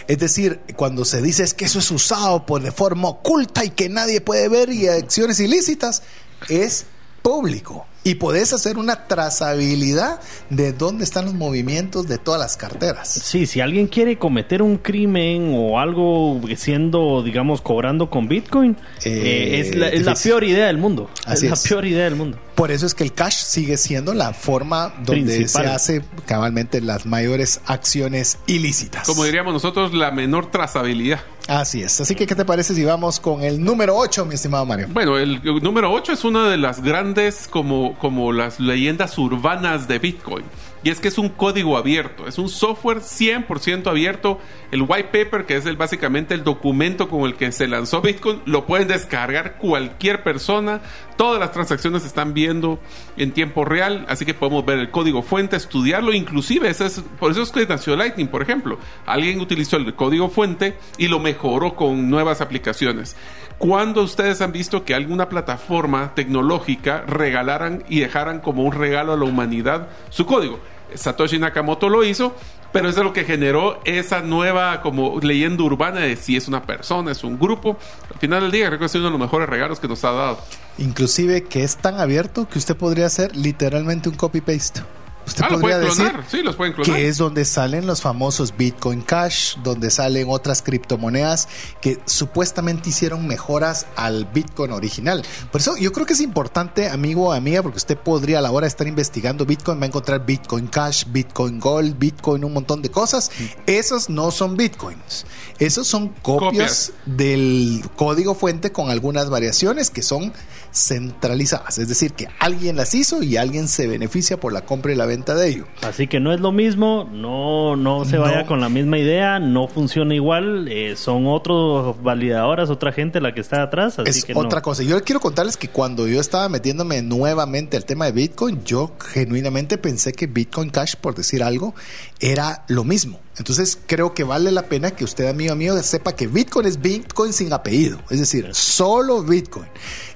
Es decir, cuando se dice es que eso es usado por de forma oculta y que nadie puede ver y acciones ilícitas, es público y podés hacer una trazabilidad de dónde están los movimientos de todas las carteras. Sí, si alguien quiere cometer un crimen o algo siendo, digamos, cobrando con Bitcoin, Eh, eh, es, la, es la difícil. peor idea del mundo. Así es, es. la peor idea del mundo. Por eso es que el cash sigue siendo la forma donde Principal. se hace cabalmente las mayores acciones ilícitas. Como diríamos nosotros, la menor trazabilidad. Así es. Así que, ¿qué te parece si vamos con el número 8, mi estimado Mario? Bueno, el número 8 es una de las grandes como, como las leyendas urbanas de Bitcoin. Y es que es un código abierto, es un software 100% abierto. El white paper, que es el, básicamente el documento con el que se lanzó Bitcoin, lo pueden descargar cualquier persona. Todas las transacciones se están viendo en tiempo real, así que podemos ver el código fuente, estudiarlo. Inclusive, es, por eso es que nació Lightning, por ejemplo. Alguien utilizó el código fuente y lo mejoró con nuevas aplicaciones. ¿Cuándo ustedes han visto que alguna plataforma tecnológica regalaran y dejaran como un regalo a la humanidad su código? Satoshi Nakamoto lo hizo, pero es de lo que generó esa nueva como leyenda urbana de si es una persona, es un grupo. Al final del día creo que es uno de los mejores regalos que nos ha dado. Inclusive que es tan abierto que usted podría hacer literalmente un copy-paste. Usted Ah, lo podría pueden decir sí, los pueden clonar. que es donde salen los famosos Bitcoin Cash, donde salen otras criptomonedas que supuestamente hicieron mejoras al Bitcoin original. Por eso yo creo que es importante, amigo o amiga, porque usted podría a la hora de estar investigando Bitcoin, va a encontrar Bitcoin Cash, Bitcoin Gold, Bitcoin, un montón de cosas. Esos no son Bitcoins. Esos son copias, Copias. del código fuente con algunas variaciones que son centralizadas. Es decir, que alguien las hizo y alguien se beneficia por la compra y la venta de ello. Así que no es lo mismo, no, no se vaya No. con la misma idea, no funciona igual, eh, son otros validadoras, otra gente la que está atrás, así es que otra no. cosa. Yo quiero contarles que cuando yo estaba metiéndome nuevamente al tema de Bitcoin, yo genuinamente pensé que Bitcoin Cash, por decir algo, era lo mismo. Entonces creo que vale la pena que usted, amigo mío, sepa que Bitcoin es Bitcoin sin apellido. Es decir, solo Bitcoin.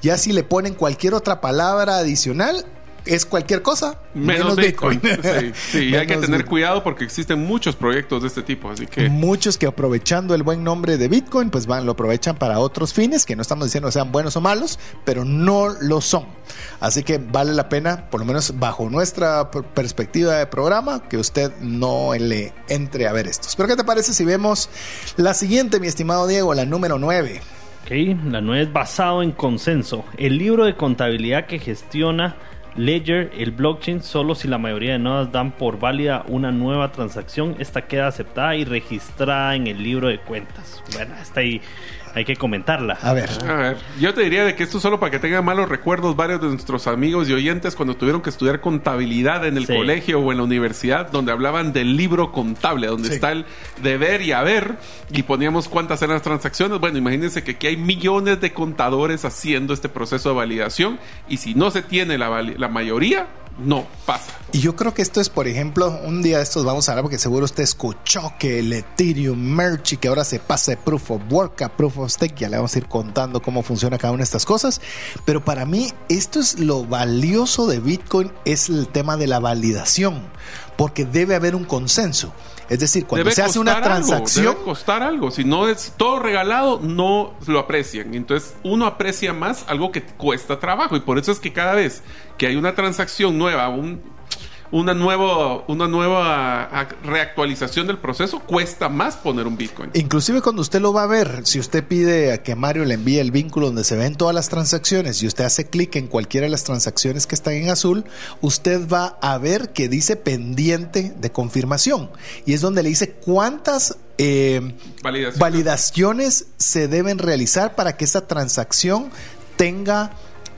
Ya si le ponen cualquier otra palabra adicional, es cualquier cosa Menos, Bitcoin. Sí, sí, hay que tener Bitcoin. cuidado porque existen muchos proyectos de este tipo, así que... Muchos que aprovechando el buen nombre de Bitcoin, pues van, lo aprovechan para otros fines, que no estamos diciendo que sean buenos o malos, pero no lo son. Así que vale la pena, por lo menos bajo nuestra per- perspectiva de programa, que usted no le entre a ver estos. Pero ¿qué te parece si vemos la siguiente, mi estimado Diego, la número 9? Ok, la nueva es basado en consenso. El libro de contabilidad que gestiona Ledger, el blockchain, solo si la mayoría de nodas dan por válida una nueva transacción, esta queda aceptada y registrada en el libro de cuentas. Bueno, esta ahí hay que comentarla. A ver. A ver, yo te diría de que esto solo para que tengan malos recuerdos varios de nuestros amigos y oyentes cuando tuvieron que estudiar contabilidad en el Sí. colegio o en la universidad, donde hablaban del libro contable, donde Sí. está el deber y haber, y poníamos cuántas eran las transacciones. Bueno, imagínense que aquí hay millones de contadores haciendo este proceso de validación, y si no se tiene la, la mayoría, no pasa. Y yo creo que esto es, por ejemplo, un día de estos vamos a hablar porque seguro usted escuchó que el Ethereum Merge y que ahora se pasa de Proof of Work a Proof of Stake. Ya le vamos a ir contando cómo funciona cada una de estas cosas. Pero para mí, esto es lo valioso de Bitcoin, es el tema de la validación. Porque debe haber un consenso. Es decir, cuando Debe se hace una costar algo, transacción, debe costar algo. Si no es todo regalado, no lo aprecian. Entonces, uno aprecia más algo que cuesta trabajo. Y por eso es que cada vez que hay una transacción nueva, un, una, nueva, una nueva reactualización del proceso, cuesta más poner un Bitcoin. Inclusive cuando usted lo va a ver, si usted pide a que Mario le envíe el vínculo donde se ven todas las transacciones y usted hace clic en cualquiera de las transacciones que están en azul, usted va a ver que dice pendiente de confirmación y es donde le dice cuántas eh, validaciones se deben realizar para que esta transacción tenga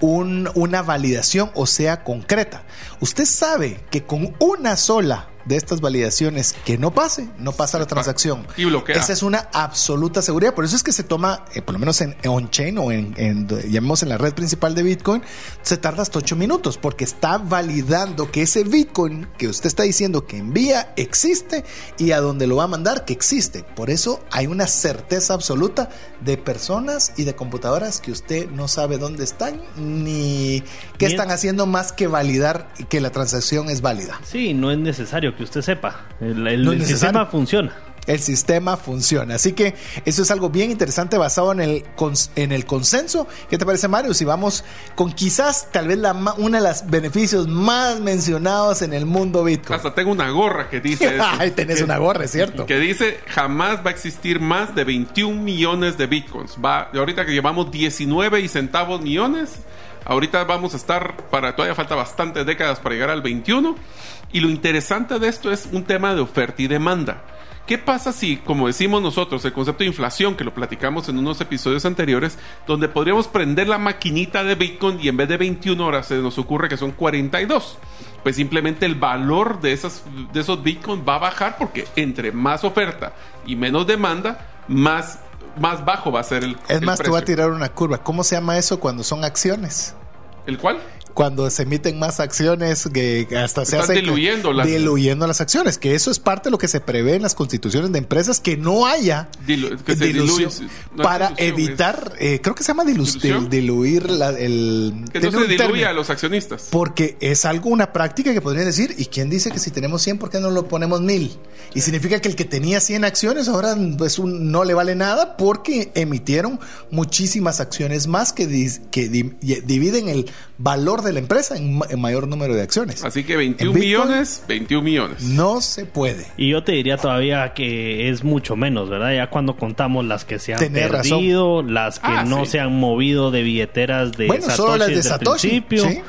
un- una validación o sea concreta. Usted sabe que con una sola de estas validaciones que no pase, no pasa la transacción. Y bloquea. Esa es una absoluta seguridad. Por eso es que se toma, eh, por lo menos en on-chain o en, en, llamemos en la red principal de Bitcoin, se tarda hasta 8 minutos porque está validando que ese Bitcoin que usted está diciendo que envía existe y a donde lo va a mandar que existe. Por eso hay una certeza absoluta de personas y de computadoras que usted no sabe dónde están ni qué están es- haciendo más que validar que la transacción es válida. Sí, no es necesario que usted sepa. El, el- No es el necesario. sistema funciona. el sistema funciona. Así que eso es algo bien interesante basado en el, en el consenso. ¿Qué te parece, Mario? Si vamos con quizás tal vez la, una de los beneficios más mencionados en el mundo Bitcoin. Hasta tengo una gorra que dice... Ay, tenés una gorra, es cierto. Que dice, jamás va a existir más de 21 millones de Bitcoins. Va, ahorita que llevamos 19 y centavos millones, ahorita vamos a estar, para todavía falta bastantes décadas para llegar al 21. Y lo interesante de esto es un tema de oferta y demanda. ¿Qué pasa si, como decimos nosotros, el concepto de inflación, que lo platicamos en unos episodios anteriores, donde podríamos prender la maquinita de Bitcoin y en vez de 21 horas se nos ocurre que son 42? Pues simplemente el valor de, esas, de esos Bitcoin va a bajar porque entre más oferta y menos demanda, más, más bajo va a ser el Es más, el te voy a precio. tirar una curva. ¿Cómo se llama eso cuando son acciones? ¿El cuál? Cuando se emiten más acciones que hasta se Están hace diluyendo las- diluyendo las acciones que eso es parte de lo que se prevé en las constituciones de empresas que no haya Dilu- que dilución diluye- no es para dilución, evitar eh, creo que se llama dilu- ¿Dilución? dil- diluir la- el Que no se diluya término. a los accionistas. Porque es algo, una práctica que podrían decir, ¿y quién dice que si tenemos 100, por qué no lo ponemos 1000? Y significa que el que tenía 100 acciones ahora pues, un- no le vale nada porque emitieron muchísimas acciones más que, dis- que di- dividen el valor de la empresa en, ma- en mayor número de acciones. Así que 21 En Bitcoin, millones, 21 millones. No se puede. Y yo te diría todavía que es mucho menos, ¿verdad? Ya cuando contamos las que se han Tenés razón. perdido, las que Ah, no sí. se han movido de billeteras de Bueno, Satoshi solo las de desde el Satoshi, principio. sí.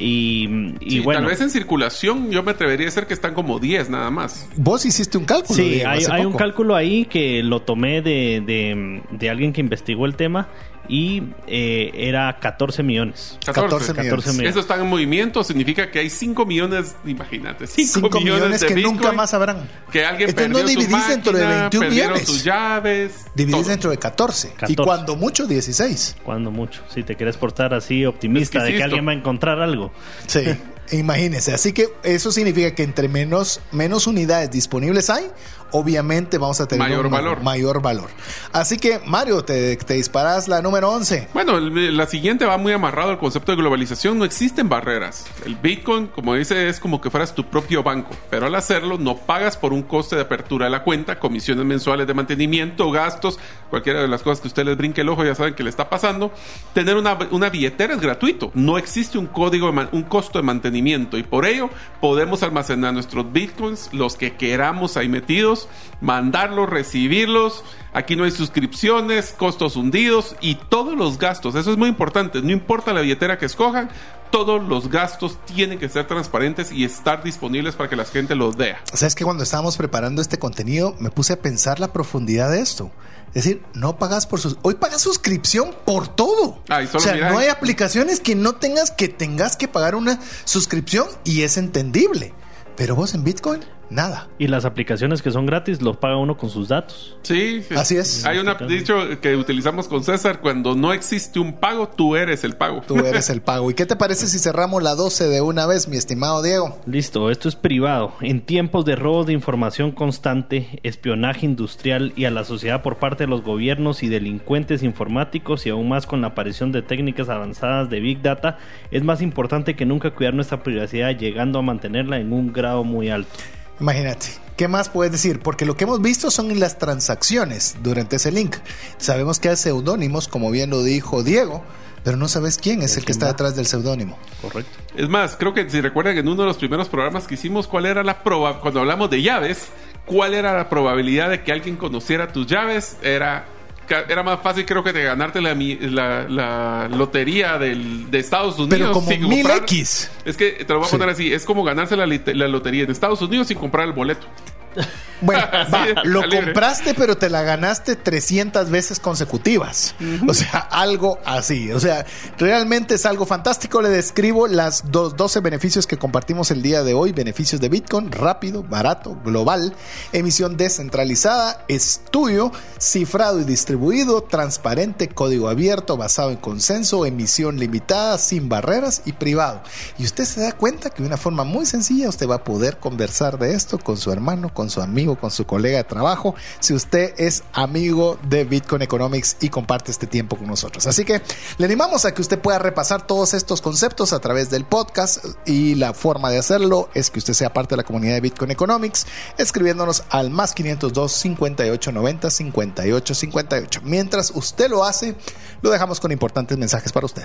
Y, y Sí, bueno, Tal vez en circulación yo me atrevería a decir que están como 10 nada más. Vos hiciste un cálculo. Sí, Diego, hay, un cálculo ahí que lo tomé de, de, de alguien que investigó el tema y eh, era 14 millones. 14 14 millones. millones. Eso está en movimiento, significa que hay 5 millones, imagínate, 5, 5 millones, de que Bitcoin, nunca más habrán. Que alguien Entonces perdió no su dividís dentro de máquina, 21 perdieron millones. sus llaves. Dividís todo. dentro de 14. Y 14. cuando mucho, 16. Cuando mucho. Si te quieres portar así optimista de que alguien va a encontrar algo. Sí, imagínense. Así que eso significa que entre menos, menos unidades disponibles hay, obviamente vamos a tener Mayor un valor. mayor valor. Así que, Mario, te, te disparas la número 11. Bueno, la siguiente va muy amarrado al concepto de globalización. No existen barreras. El Bitcoin, como dice, es como que fueras tu propio banco. Pero al hacerlo, no pagas por un coste de apertura de la cuenta, comisiones mensuales de mantenimiento, gastos, cualquiera de las cosas que usted les brinque el ojo, ya saben que le está pasando. Tener una, una billetera es gratuito. No existe un código, de un costo de mantenimiento. Y por ello, podemos almacenar nuestros Bitcoins, los que queramos ahí metidos, mandarlos, recibirlos. Aquí no hay suscripciones, costos hundidos y todos los gastos. Eso es muy importante. No importa la billetera que escojan, todos los gastos tienen que ser transparentes y estar disponibles para que la gente los vea. O sea, es que cuando estábamos preparando este contenido, me puse a pensar la profundidad de esto. Es decir, no pagas por sus. Hoy pagas suscripción por todo. Ah, solo o sea, no hay aplicaciones que no tengas que tengas que pagar una suscripción y es entendible. Pero vos en Bitcoin, nada. Y las aplicaciones que son gratis los paga uno con sus datos. Sí, sí. Así es. Hay un dicho que utilizamos con César, cuando no existe un pago, tú eres el pago. Tú eres el pago. ¿Y qué te parece si cerramos la 12 de una vez, mi estimado Diego? Listo, esto es privado. En tiempos de robo de información constante, espionaje industrial y a la sociedad por parte de los gobiernos y delincuentes informáticos y aún más con la aparición de técnicas avanzadas de Big Data, es más importante que nunca cuidar nuestra privacidad llegando a mantenerla en un grado muy alto. Imagínate. ¿Qué más puedes decir? Porque lo que hemos visto son las transacciones durante ese link. Sabemos que hay seudónimos, como bien lo dijo Diego, pero no sabes quién es el que está detrás del seudónimo. Correcto. Es más, creo que si recuerdan en uno de los primeros programas que hicimos, cuál era la proba cuando hablamos de llaves, cuál era la probabilidad de que alguien conociera tus llaves, era era más fácil creo que de ganarte la, mi- la, la lotería del, de Estados Unidos. Pero como sin mil comprar- X. Es que te lo voy a Sí. poner así, es como ganarse la, la lotería en Estados Unidos sin comprar el boleto. Bueno, va, lo compraste, pero te la ganaste 300 veces consecutivas. O sea, algo así. O sea, realmente es algo fantástico. Le describo las dos, 12 beneficios que compartimos el día de hoy. Beneficios de Bitcoin, rápido, barato, global, emisión descentralizada, estudio, cifrado y distribuido, transparente, código abierto, basado en consenso, emisión limitada, sin barreras y privado. Y usted se da cuenta que de una forma muy sencilla usted va a poder conversar de esto con su hermano, con con su amigo, con su colega de trabajo, si usted es amigo de Bitcoin Economics y comparte este tiempo con nosotros. Así que le animamos a que usted pueda repasar todos estos conceptos a través del podcast y la forma de hacerlo es que usted sea parte de la comunidad de Bitcoin Economics escribiéndonos al más 502 58 90 58 58. Mientras usted lo hace, lo dejamos con importantes mensajes para usted.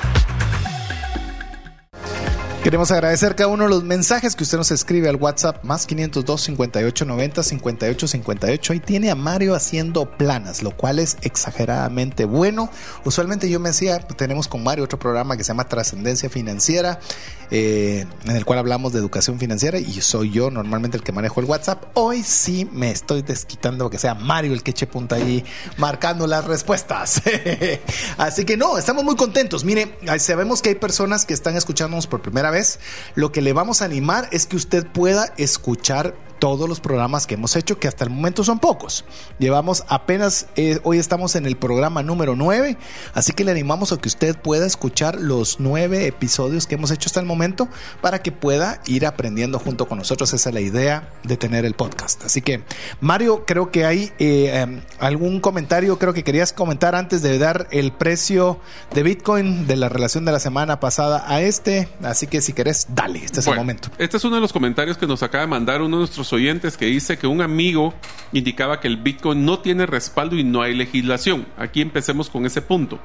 Queremos agradecer cada uno de los mensajes que usted nos escribe al WhatsApp más 502 58 90 58 58. Ahí tiene a Mario haciendo planas, lo cual es exageradamente bueno. Usualmente yo me decía, tenemos con Mario otro programa que se llama Trascendencia Financiera, eh, en el cual hablamos de educación financiera y soy yo normalmente el que manejo el WhatsApp. Hoy sí me estoy desquitando que sea Mario el que eche punta ahí marcando las respuestas. Así que no, estamos muy contentos. Mire, sabemos que hay personas que están escuchándonos por primera vez, lo que le vamos a animar es que usted pueda escuchar todos los programas que hemos hecho, que hasta el momento son pocos. Llevamos apenas, eh, hoy estamos en el programa número 9, así que le animamos a que usted pueda escuchar los nueve episodios que hemos hecho hasta el momento para que pueda ir aprendiendo junto con nosotros. Esa es la idea de tener el podcast. Así que, Mario, creo que hay eh, um, algún comentario, creo que querías comentar antes de dar el precio de Bitcoin de la relación de la semana pasada a este. Así que si querés, dale, este es Bueno, el momento. Este es uno de los comentarios que nos acaba de mandar uno de nuestros oyentes que dice que un amigo indicaba que el Bitcoin no tiene respaldo y no hay legislación. Aquí empecemos con ese punto.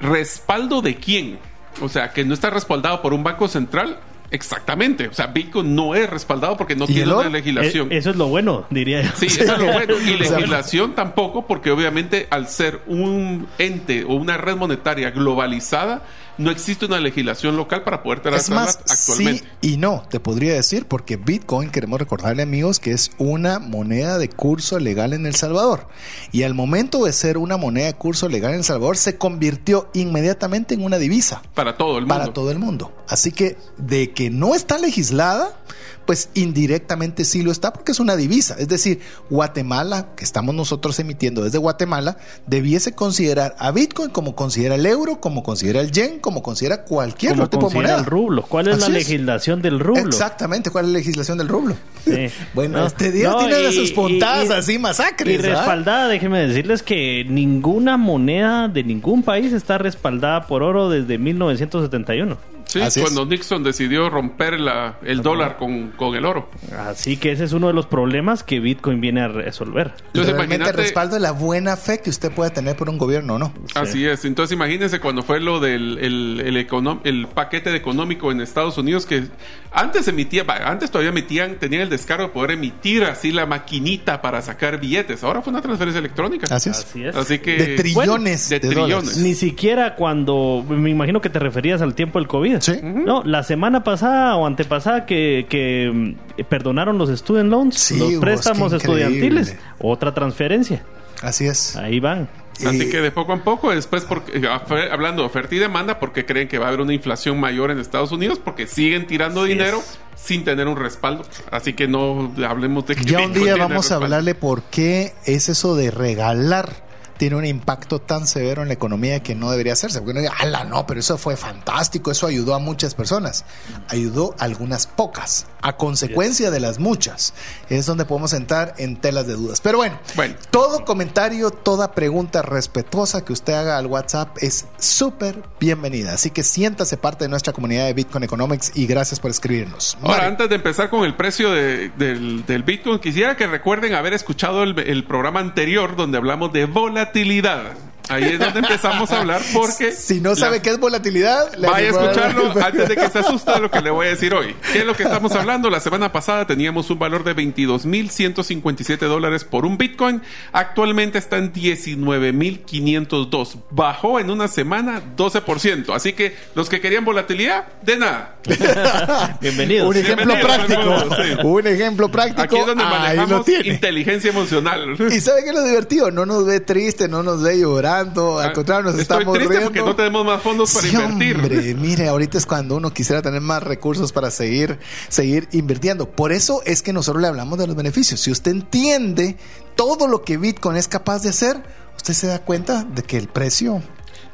¿Respaldo de quién? O sea, que no está respaldado por un banco central. Exactamente. O sea, Bitcoin no es respaldado porque no ¿Y el tiene una legislación. Eh, eso es lo bueno, diría yo. Sí, eso es lo bueno. Y legislación tampoco, porque obviamente al ser un ente o una red monetaria globalizada, no existe una legislación local para poder Es tratarla más, actualmente. sí y no, te podría decir, porque Bitcoin, queremos recordarle amigos, que es una moneda de curso legal en El Salvador. Y al momento de ser una moneda de curso legal en El Salvador, se convirtió inmediatamente en una divisa Para todo el mundo. para todo el mundo. Así que de que no está legislada, pues indirectamente sí lo está porque es una divisa. Es decir, Guatemala, que estamos nosotros emitiendo desde Guatemala, debiese considerar a Bitcoin como considera el euro, como considera el yen, como considera cualquier Como otro tipo de moneda. el rublo. ¿Cuál es Así la legislación del rublo? Exactamente, ¿cuál es la legislación del rublo? Sí. bueno, No, este día no, tiene de sus puntadas y- y- así masacres. Y respaldada, déjenme decirles que ninguna moneda de ningún país está respaldada por oro desde 1971. Sí, Así es. cuando Nixon decidió romper la- el dólar con, con el oro. Así que ese es uno de los problemas que Bitcoin viene a resolver. Entonces, Realmente imagínate- respaldo de la buena fe que usted puede tener por un gobierno o no. Así es. Entonces imagínense cuando fue lo del el, el econom- el paquete de económico en Estados Unidos que antes emitía, antes todavía emitían, tenían el descaro de poder emitir así la maquinita para sacar billetes. Ahora fue una transferencia electrónica. Así es. Así es. Así que De trillones de de trillones. dólares. Ni siquiera cuando, me imagino que te referías al tiempo del COVID. Sí. No, la semana pasada o antepasada que, que mm, perdonaron los student loans, Sí, los préstamos estudiantiles, otra transferencia. Así es. Ahí van. Así que de poco a poco, después, porque, afe- hablando de oferta y demanda, porque creen que va a haber una inflación mayor en Estados Unidos, porque siguen tirando Así dinero es. sin tener un respaldo. Así que no hablemos de que Ya un día vamos a hablarle por qué es eso de regalar tiene un impacto tan severo en la economía que no debería hacerse. Porque uno dice, ala, no, pero eso fue fantástico, eso ayudó a muchas personas. Ayudó a algunas pocas, a consecuencia de las muchas. Es donde podemos entrar en telas de dudas. Pero bueno, Bueno. todo comentario, toda pregunta respetuosa que usted haga al WhatsApp es súper bienvenida. Así que siéntase parte de nuestra comunidad de Bitcoin Economics y gracias por escribirnos. Ahora, Mario. antes de empezar con el precio de- del, del Bitcoin, quisiera que recuerden haber escuchado el, el programa anterior donde hablamos de volatilidad volatilidad. Ahí es donde empezamos a hablar porque... Si no sabe la- qué es volatilidad, le Vaya a escucharlo antes de que se asusta lo que le voy a decir hoy. ¿Qué es lo que estamos hablando? La semana pasada teníamos un valor de 22.157 dólares por un Bitcoin. Actualmente está en 19.502. Bajó en una semana 12%. Así que los que querían volatilidad, de nada. Bienvenidos. Un ejemplo Bienvenidos, práctico. sí. Un ejemplo práctico. Aquí es donde manejamos inteligencia emocional. Y sabe que es lo divertido, no nos ve triste, no nos ve llorando, al contrario nos Ah, Estoy estamos triste riendo. porque no tenemos más fondos para Sí, invertir. Hombre, mire, ahorita es cuando uno quisiera tener más recursos para seguir, seguir invirtiendo. Por eso es que nosotros le hablamos de los beneficios. Si usted entiende todo lo que Bitcoin es capaz de hacer, usted se da cuenta de que el precio.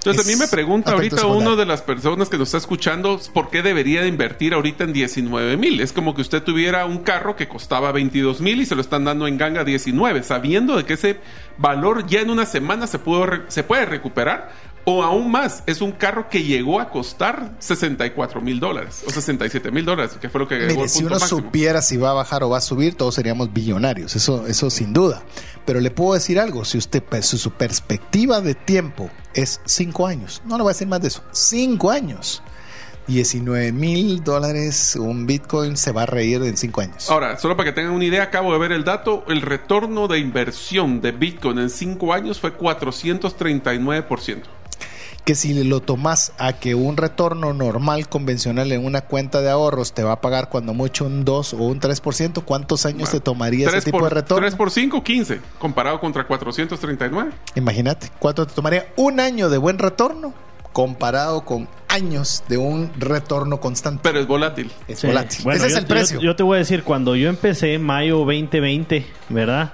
Entonces a mí me pregunta ahorita una de las personas que nos está escuchando por qué debería de invertir ahorita en 19 mil. Es como que usted tuviera un carro que costaba 22 mil y se lo están dando en ganga 19, sabiendo de que ese valor ya en una semana se, pudo se puede recuperar. O aún más, es un carro que llegó a costar 64 mil dólares o 67 mil dólares, que fue lo que llegó Mire, al si uno máximo. supiera si va a bajar o va a subir, todos seríamos billonarios, eso, eso sin duda. Pero le puedo decir algo, si usted, su, su perspectiva de tiempo es cinco años, no le voy a decir más de eso, cinco años, 19 mil dólares un Bitcoin se va a reír en cinco años. Ahora, solo para que tengan una idea, acabo de ver el dato, el retorno de inversión de Bitcoin en 5 años fue 439%. Que si lo tomas a que un retorno normal, convencional en una cuenta de ahorros te va a pagar cuando mucho un 2 o un 3%, ¿cuántos años te tomaría ese 3 tipo por, de retorno? 3 por 5, 15, comparado contra 439. Imagínate, ¿cuánto te tomaría un año de buen retorno comparado con años de un retorno constante? Pero es volátil. es Sí. volátil. Bueno, Ese es yo- el precio. Yo, yo te voy a decir, cuando yo empecé mayo 2020, ¿verdad?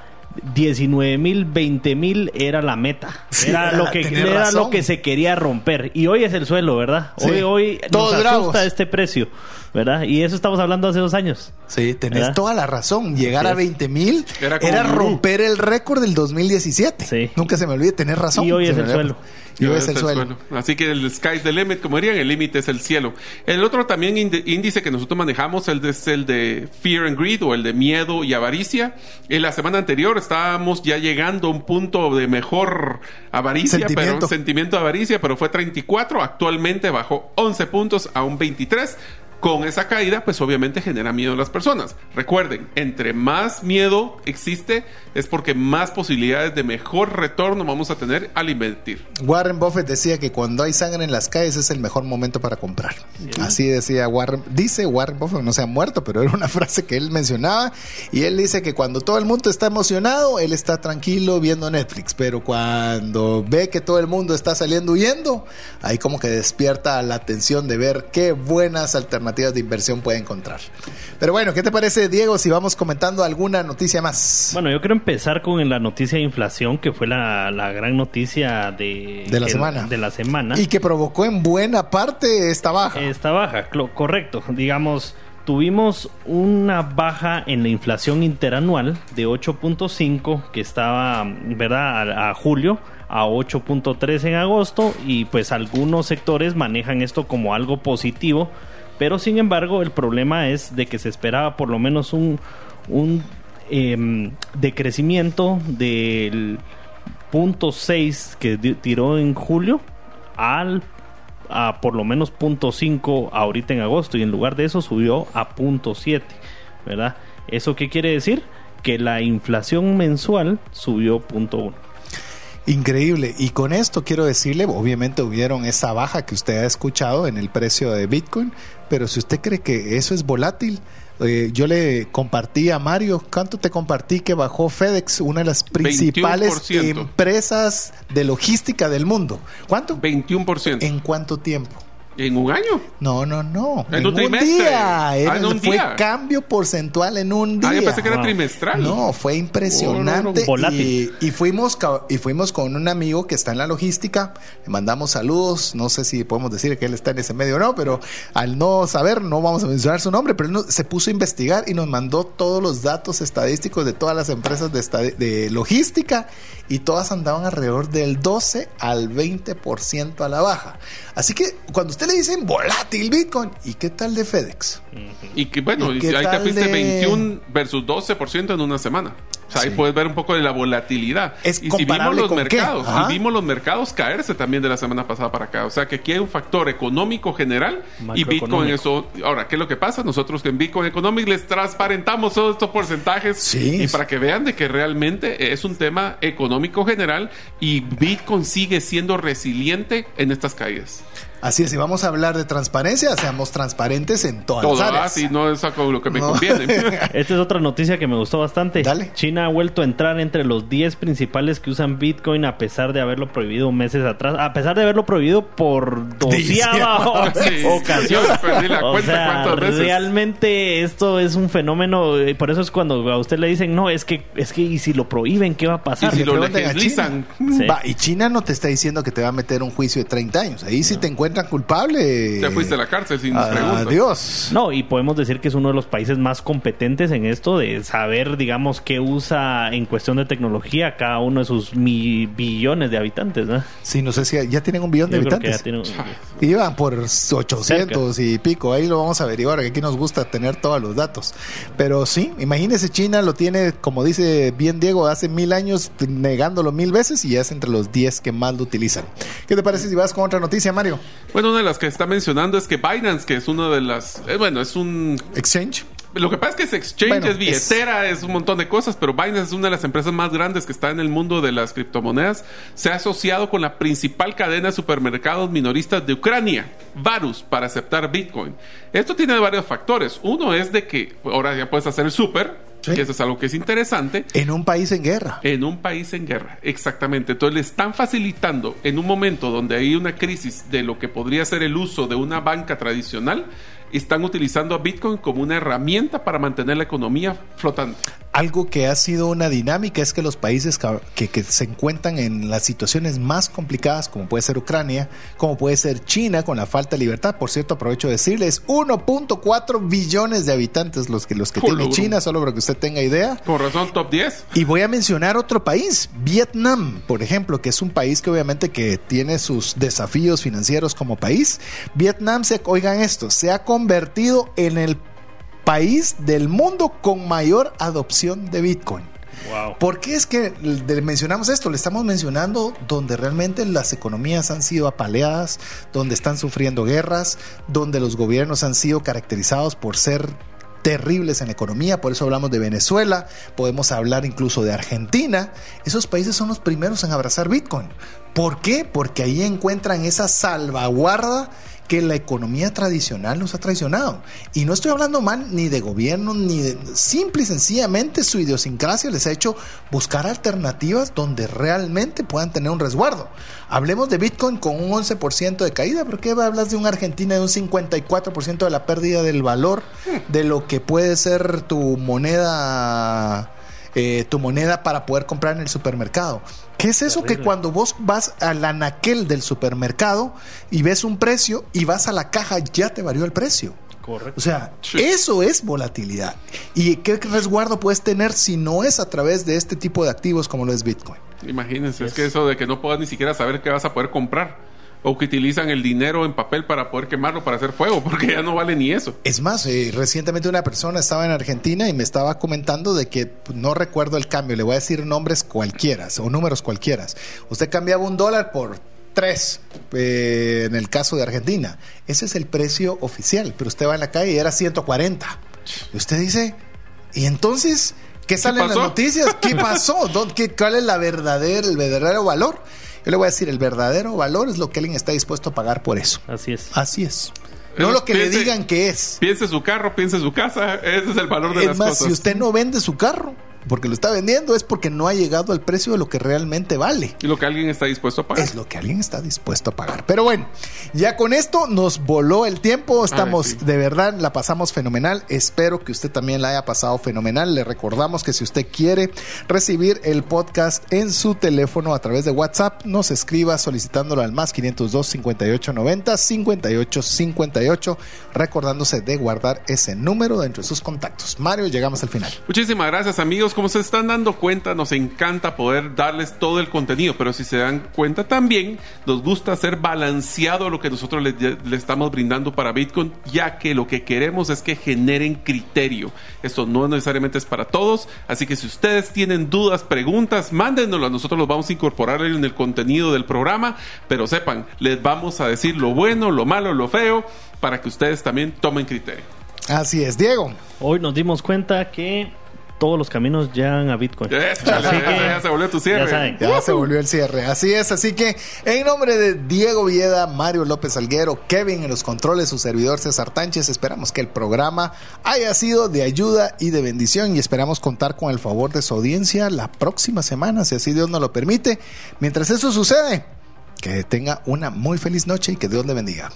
19 mil, 20 mil era la meta. Sí, era lo que era razón. lo que se quería romper. Y hoy es el suelo, ¿verdad? Sí. Hoy, hoy Todos nos bravos. asusta este precio, ¿verdad? Y eso estamos hablando hace dos años. Sí, tenés ¿Verdad? toda la razón. Llegar a es. 20 mil Era romper el récord del 2017. Sí. Nunca se me olvide, tener razón. Y hoy Se es el suelo. Y hoy es el suelo. Así que el sky's the limit, como dirían, el límite es el cielo. El otro también índice que nosotros manejamos el es el de Fear and Greed o el de miedo y avaricia. En la semana anterior estábamos ya llegando a un punto de mejor avaricia, Sentimiento. pero sentimiento de avaricia, pero fue 34. Actualmente bajó 11 puntos a un 23. Con esa caída, pues obviamente genera miedo en las personas. Recuerden, entre más miedo existe, es porque más posibilidades de mejor retorno vamos a tener al invertir. Warren Buffett decía que cuando hay sangre en las calles es el mejor momento para comprar. Así decía Warren, dice Warren Buffett, no se ha muerto, pero era una frase que él mencionaba. Y él dice que cuando todo el mundo está emocionado, él está tranquilo viendo Netflix. Pero cuando ve que todo el mundo está saliendo huyendo, ahí como que despierta la atención de ver qué buenas alternativas de inversión puede encontrar. Pero bueno, ¿qué te parece, Diego, si vamos comentando alguna noticia más? Bueno, yo quiero empezar con la noticia de inflación, que fue la, la gran noticia de, De la que- semana. De la semana. y que provocó en buena parte esta baja. Esta baja, correcto. Digamos, tuvimos una baja en la inflación interanual de 8.5 que estaba, ¿verdad?, a, a julio a 8.3 en agosto y pues algunos sectores manejan esto como algo positivo, pero sin embargo el problema es de que se esperaba por lo menos un, un em, decrecimiento del punto 6 que tiró en julio al a por lo menos punto 5 ahorita en agosto y en lugar de eso subió a punto 7, ¿verdad? ¿Eso qué quiere decir? Que la inflación mensual subió punto 1. Increíble. Y con esto quiero decirle, obviamente hubieron esa baja que usted ha escuchado en el precio de Bitcoin, pero si usted cree que eso es volátil, eh, yo le compartí a Mario, ¿cuánto te compartí que bajó FedEx, una de las principales 21%. empresas de logística del mundo? ¿Cuánto? 21%. ¿En cuánto tiempo? ¿En un año? No, no, no. En un trimestre. día. Ah, Era- en un fue día. cambio porcentual en un día. Ah, yo pensé que era Wow. trimestral. No, fue impresionante. Oh, no, no, volátil. Y, y fuimos y fuimos con un amigo que está en la logística. Le mandamos saludos. No sé si podemos decir que él está en ese medio o no, pero al no saber, no vamos a mencionar su nombre. Pero él no- se puso a investigar y nos mandó todos los datos estadísticos de todas las empresas de, de logística y todas andaban alrededor del 12 al 20% a la baja. Así que cuando usted le dicen volátil Bitcoin, ¿y qué tal de FedEx? Y que bueno, ¿Y ahí te fuiste de- 21 versus 12% en una semana. O sea, ahí puedes ver un poco de la volatilidad. Es y si vimos los mercados, y vimos los mercados caerse también de la semana pasada para acá. O sea, que aquí hay un factor económico general y Bitcoin eso. Ahora, ¿qué es lo que pasa? Nosotros en Bitcoin Economics les transparentamos todos estos porcentajes Sí. y para que vean de que realmente es un tema económico general y Bitcoin sigue siendo resiliente en estas caídas. Así es, si vamos a hablar de transparencia, seamos transparentes en todas Todo las áreas. así no es algo lo que me No. conviene. Esta es otra noticia que me gustó bastante. Dale. China ha vuelto a entrar entre los 10 principales que usan Bitcoin a pesar de haberlo prohibido meses atrás. A pesar de haberlo prohibido por doceava Sí, ocasión. yo perdí la o cuenta sea, cuántas veces. realmente esto es un fenómeno. Y por eso es cuando a usted le dicen, no, es que, es que y si lo prohíben, ¿qué va a y pasar? si le lo legislizan. Sí. Va, y China no te está diciendo que te va a meter un juicio de 30 años. Ahí si te encuentran culpable. Te fuiste a la cárcel sin preguntas. Adiós. No, y podemos decir que es uno de los países más competentes en esto de saber, digamos, qué usa en cuestión de tecnología cada uno de sus mi- billones de habitantes, ¿no? Sí, no sé si ya tienen un billón de Yo habitantes. ya tiene un- Iban por 800 y pico. Ahí lo vamos a averiguar. que Aquí nos gusta tener todos los datos. Pero sí, imagínese, China lo tiene, como dice bien Diego, hace mil años negándolo mil veces y ya es entre los 10 que más lo utilizan. ¿Qué te parece si vas con otra noticia, Mario? Bueno, una de las que está mencionando es que Binance, que es una de las. eh, bueno, es un. Exchange. Lo que pasa es que es exchange, Bueno, es billetera, es... un montón de cosas, pero Binance es una de las empresas más grandes que está en el mundo de las criptomonedas. Se ha asociado con la principal cadena de supermercados minoristas de Ucrania, Varus, para aceptar Bitcoin. Esto tiene varios factores. Uno es de que ahora ya puedes hacer el super, Sí. que eso es algo que es interesante. En un país en guerra. En un país en guerra, exactamente. Entonces le están facilitando en un momento donde hay una crisis de lo que podría ser el uso de una banca tradicional, están utilizando a Bitcoin como una herramienta para mantener la economía flotante. Algo que ha sido una dinámica es que los países que, que se encuentran en las situaciones más complicadas, como puede ser Ucrania, como puede ser China, con la falta de libertad, por cierto, aprovecho de decirles, 1.4 billones de habitantes los que, los que tiene. China, solo para que usted tenga idea. Con razón, top 10. Y voy a mencionar otro país, Vietnam, por ejemplo, que es un país que obviamente que tiene sus desafíos financieros como país. Vietnam, se, oigan esto, se ha convertido en el país del mundo con mayor adopción de Bitcoin. Wow. ¿Por qué es que le mencionamos esto? Le estamos mencionando donde realmente las economías han sido apaleadas, donde están sufriendo guerras, donde los gobiernos han sido caracterizados por ser terribles en la economía, por eso hablamos de Venezuela, podemos hablar incluso de Argentina. Esos países son los primeros en abrazar Bitcoin. ¿Por qué? Porque ahí encuentran esa salvaguarda que la economía tradicional nos ha traicionado. Y no estoy hablando mal ni de gobierno, ni de... Simple y sencillamente su idiosincrasia les ha hecho buscar alternativas donde realmente puedan tener un resguardo. Hablemos de Bitcoin con un 11% de caída, ¿por qué hablas de una Argentina de un 54% de la pérdida del valor de lo que puede ser tu moneda... eh, tu moneda para poder comprar en el supermercado. ¿Qué es eso que cuando vos vas al anaquel del supermercado y ves un precio y vas a la caja ya te varió el precio? Correcto. O sea, Sí. eso es volatilidad. ¿Y qué resguardo puedes tener si no es a través de este tipo de activos como lo es Bitcoin? Imagínense, es que eso de que no puedas ni siquiera saber qué vas a poder comprar. O que utilizan el dinero en papel para poder quemarlo para hacer fuego, porque ya no vale ni eso. Es más, eh, recientemente una persona estaba en Argentina y me estaba comentando de que no recuerdo el cambio, le voy a decir nombres cualquiera o números cualquiera. Usted cambiaba un dólar por tres eh, en el caso de Argentina. Ese es el precio oficial, pero usted va en la calle y era 140. Y usted dice, ¿y entonces qué sale en las noticias? ¿Qué pasó? ¿Dó- qué- ¿Cuál es la verdadera, el verdadero valor? Yo le voy a decir, el verdadero valor es lo que alguien está dispuesto a pagar por eso. Así es. Así es. No lo que le digan que es. Piense su carro, piense su casa, ese es el valor de Es las más, cosas. si usted no vende su carro porque lo está vendiendo, es porque no ha llegado al precio de lo que realmente vale. Y lo que alguien está dispuesto a pagar. Es lo que alguien está dispuesto a pagar. Pero bueno, ya con esto nos voló el tiempo. Estamos, sí. de verdad, la pasamos fenomenal. Espero que usted también la haya pasado fenomenal. Le recordamos que si usted quiere recibir el podcast en su teléfono a través de WhatsApp, nos escriba solicitándolo al más 502 5890 5858, recordándose de guardar ese número dentro de sus contactos. Mario, llegamos al final. Muchísimas gracias amigos. Como se están dando cuenta, nos encanta poder darles todo el contenido, pero si se dan cuenta también, nos gusta hacer balanceado lo que nosotros le, le estamos brindando para Bitcoin, ya que lo que queremos es que generen criterio. Esto no necesariamente es para todos, así que si ustedes tienen dudas, preguntas, mándenoslo, nosotros los vamos a incorporar en el contenido del programa, pero sepan, les vamos a decir lo bueno, lo malo, lo feo, para que ustedes también tomen criterio. Así es, Diego. Hoy nos dimos cuenta que todos los caminos llegan a Bitcoin. Así ya, que- ya se volvió tu cierre. ya saben. Ya se volvió el cierre. Así es. Así que en nombre de Diego Villeda, Mario López Alguero, Kevin en los controles, su servidor César Tánchez, esperamos que el programa haya sido de ayuda y de bendición y esperamos contar con el favor de su audiencia la próxima semana, si así Dios nos lo permite. Mientras eso sucede, que tenga una muy feliz noche y que Dios le bendiga.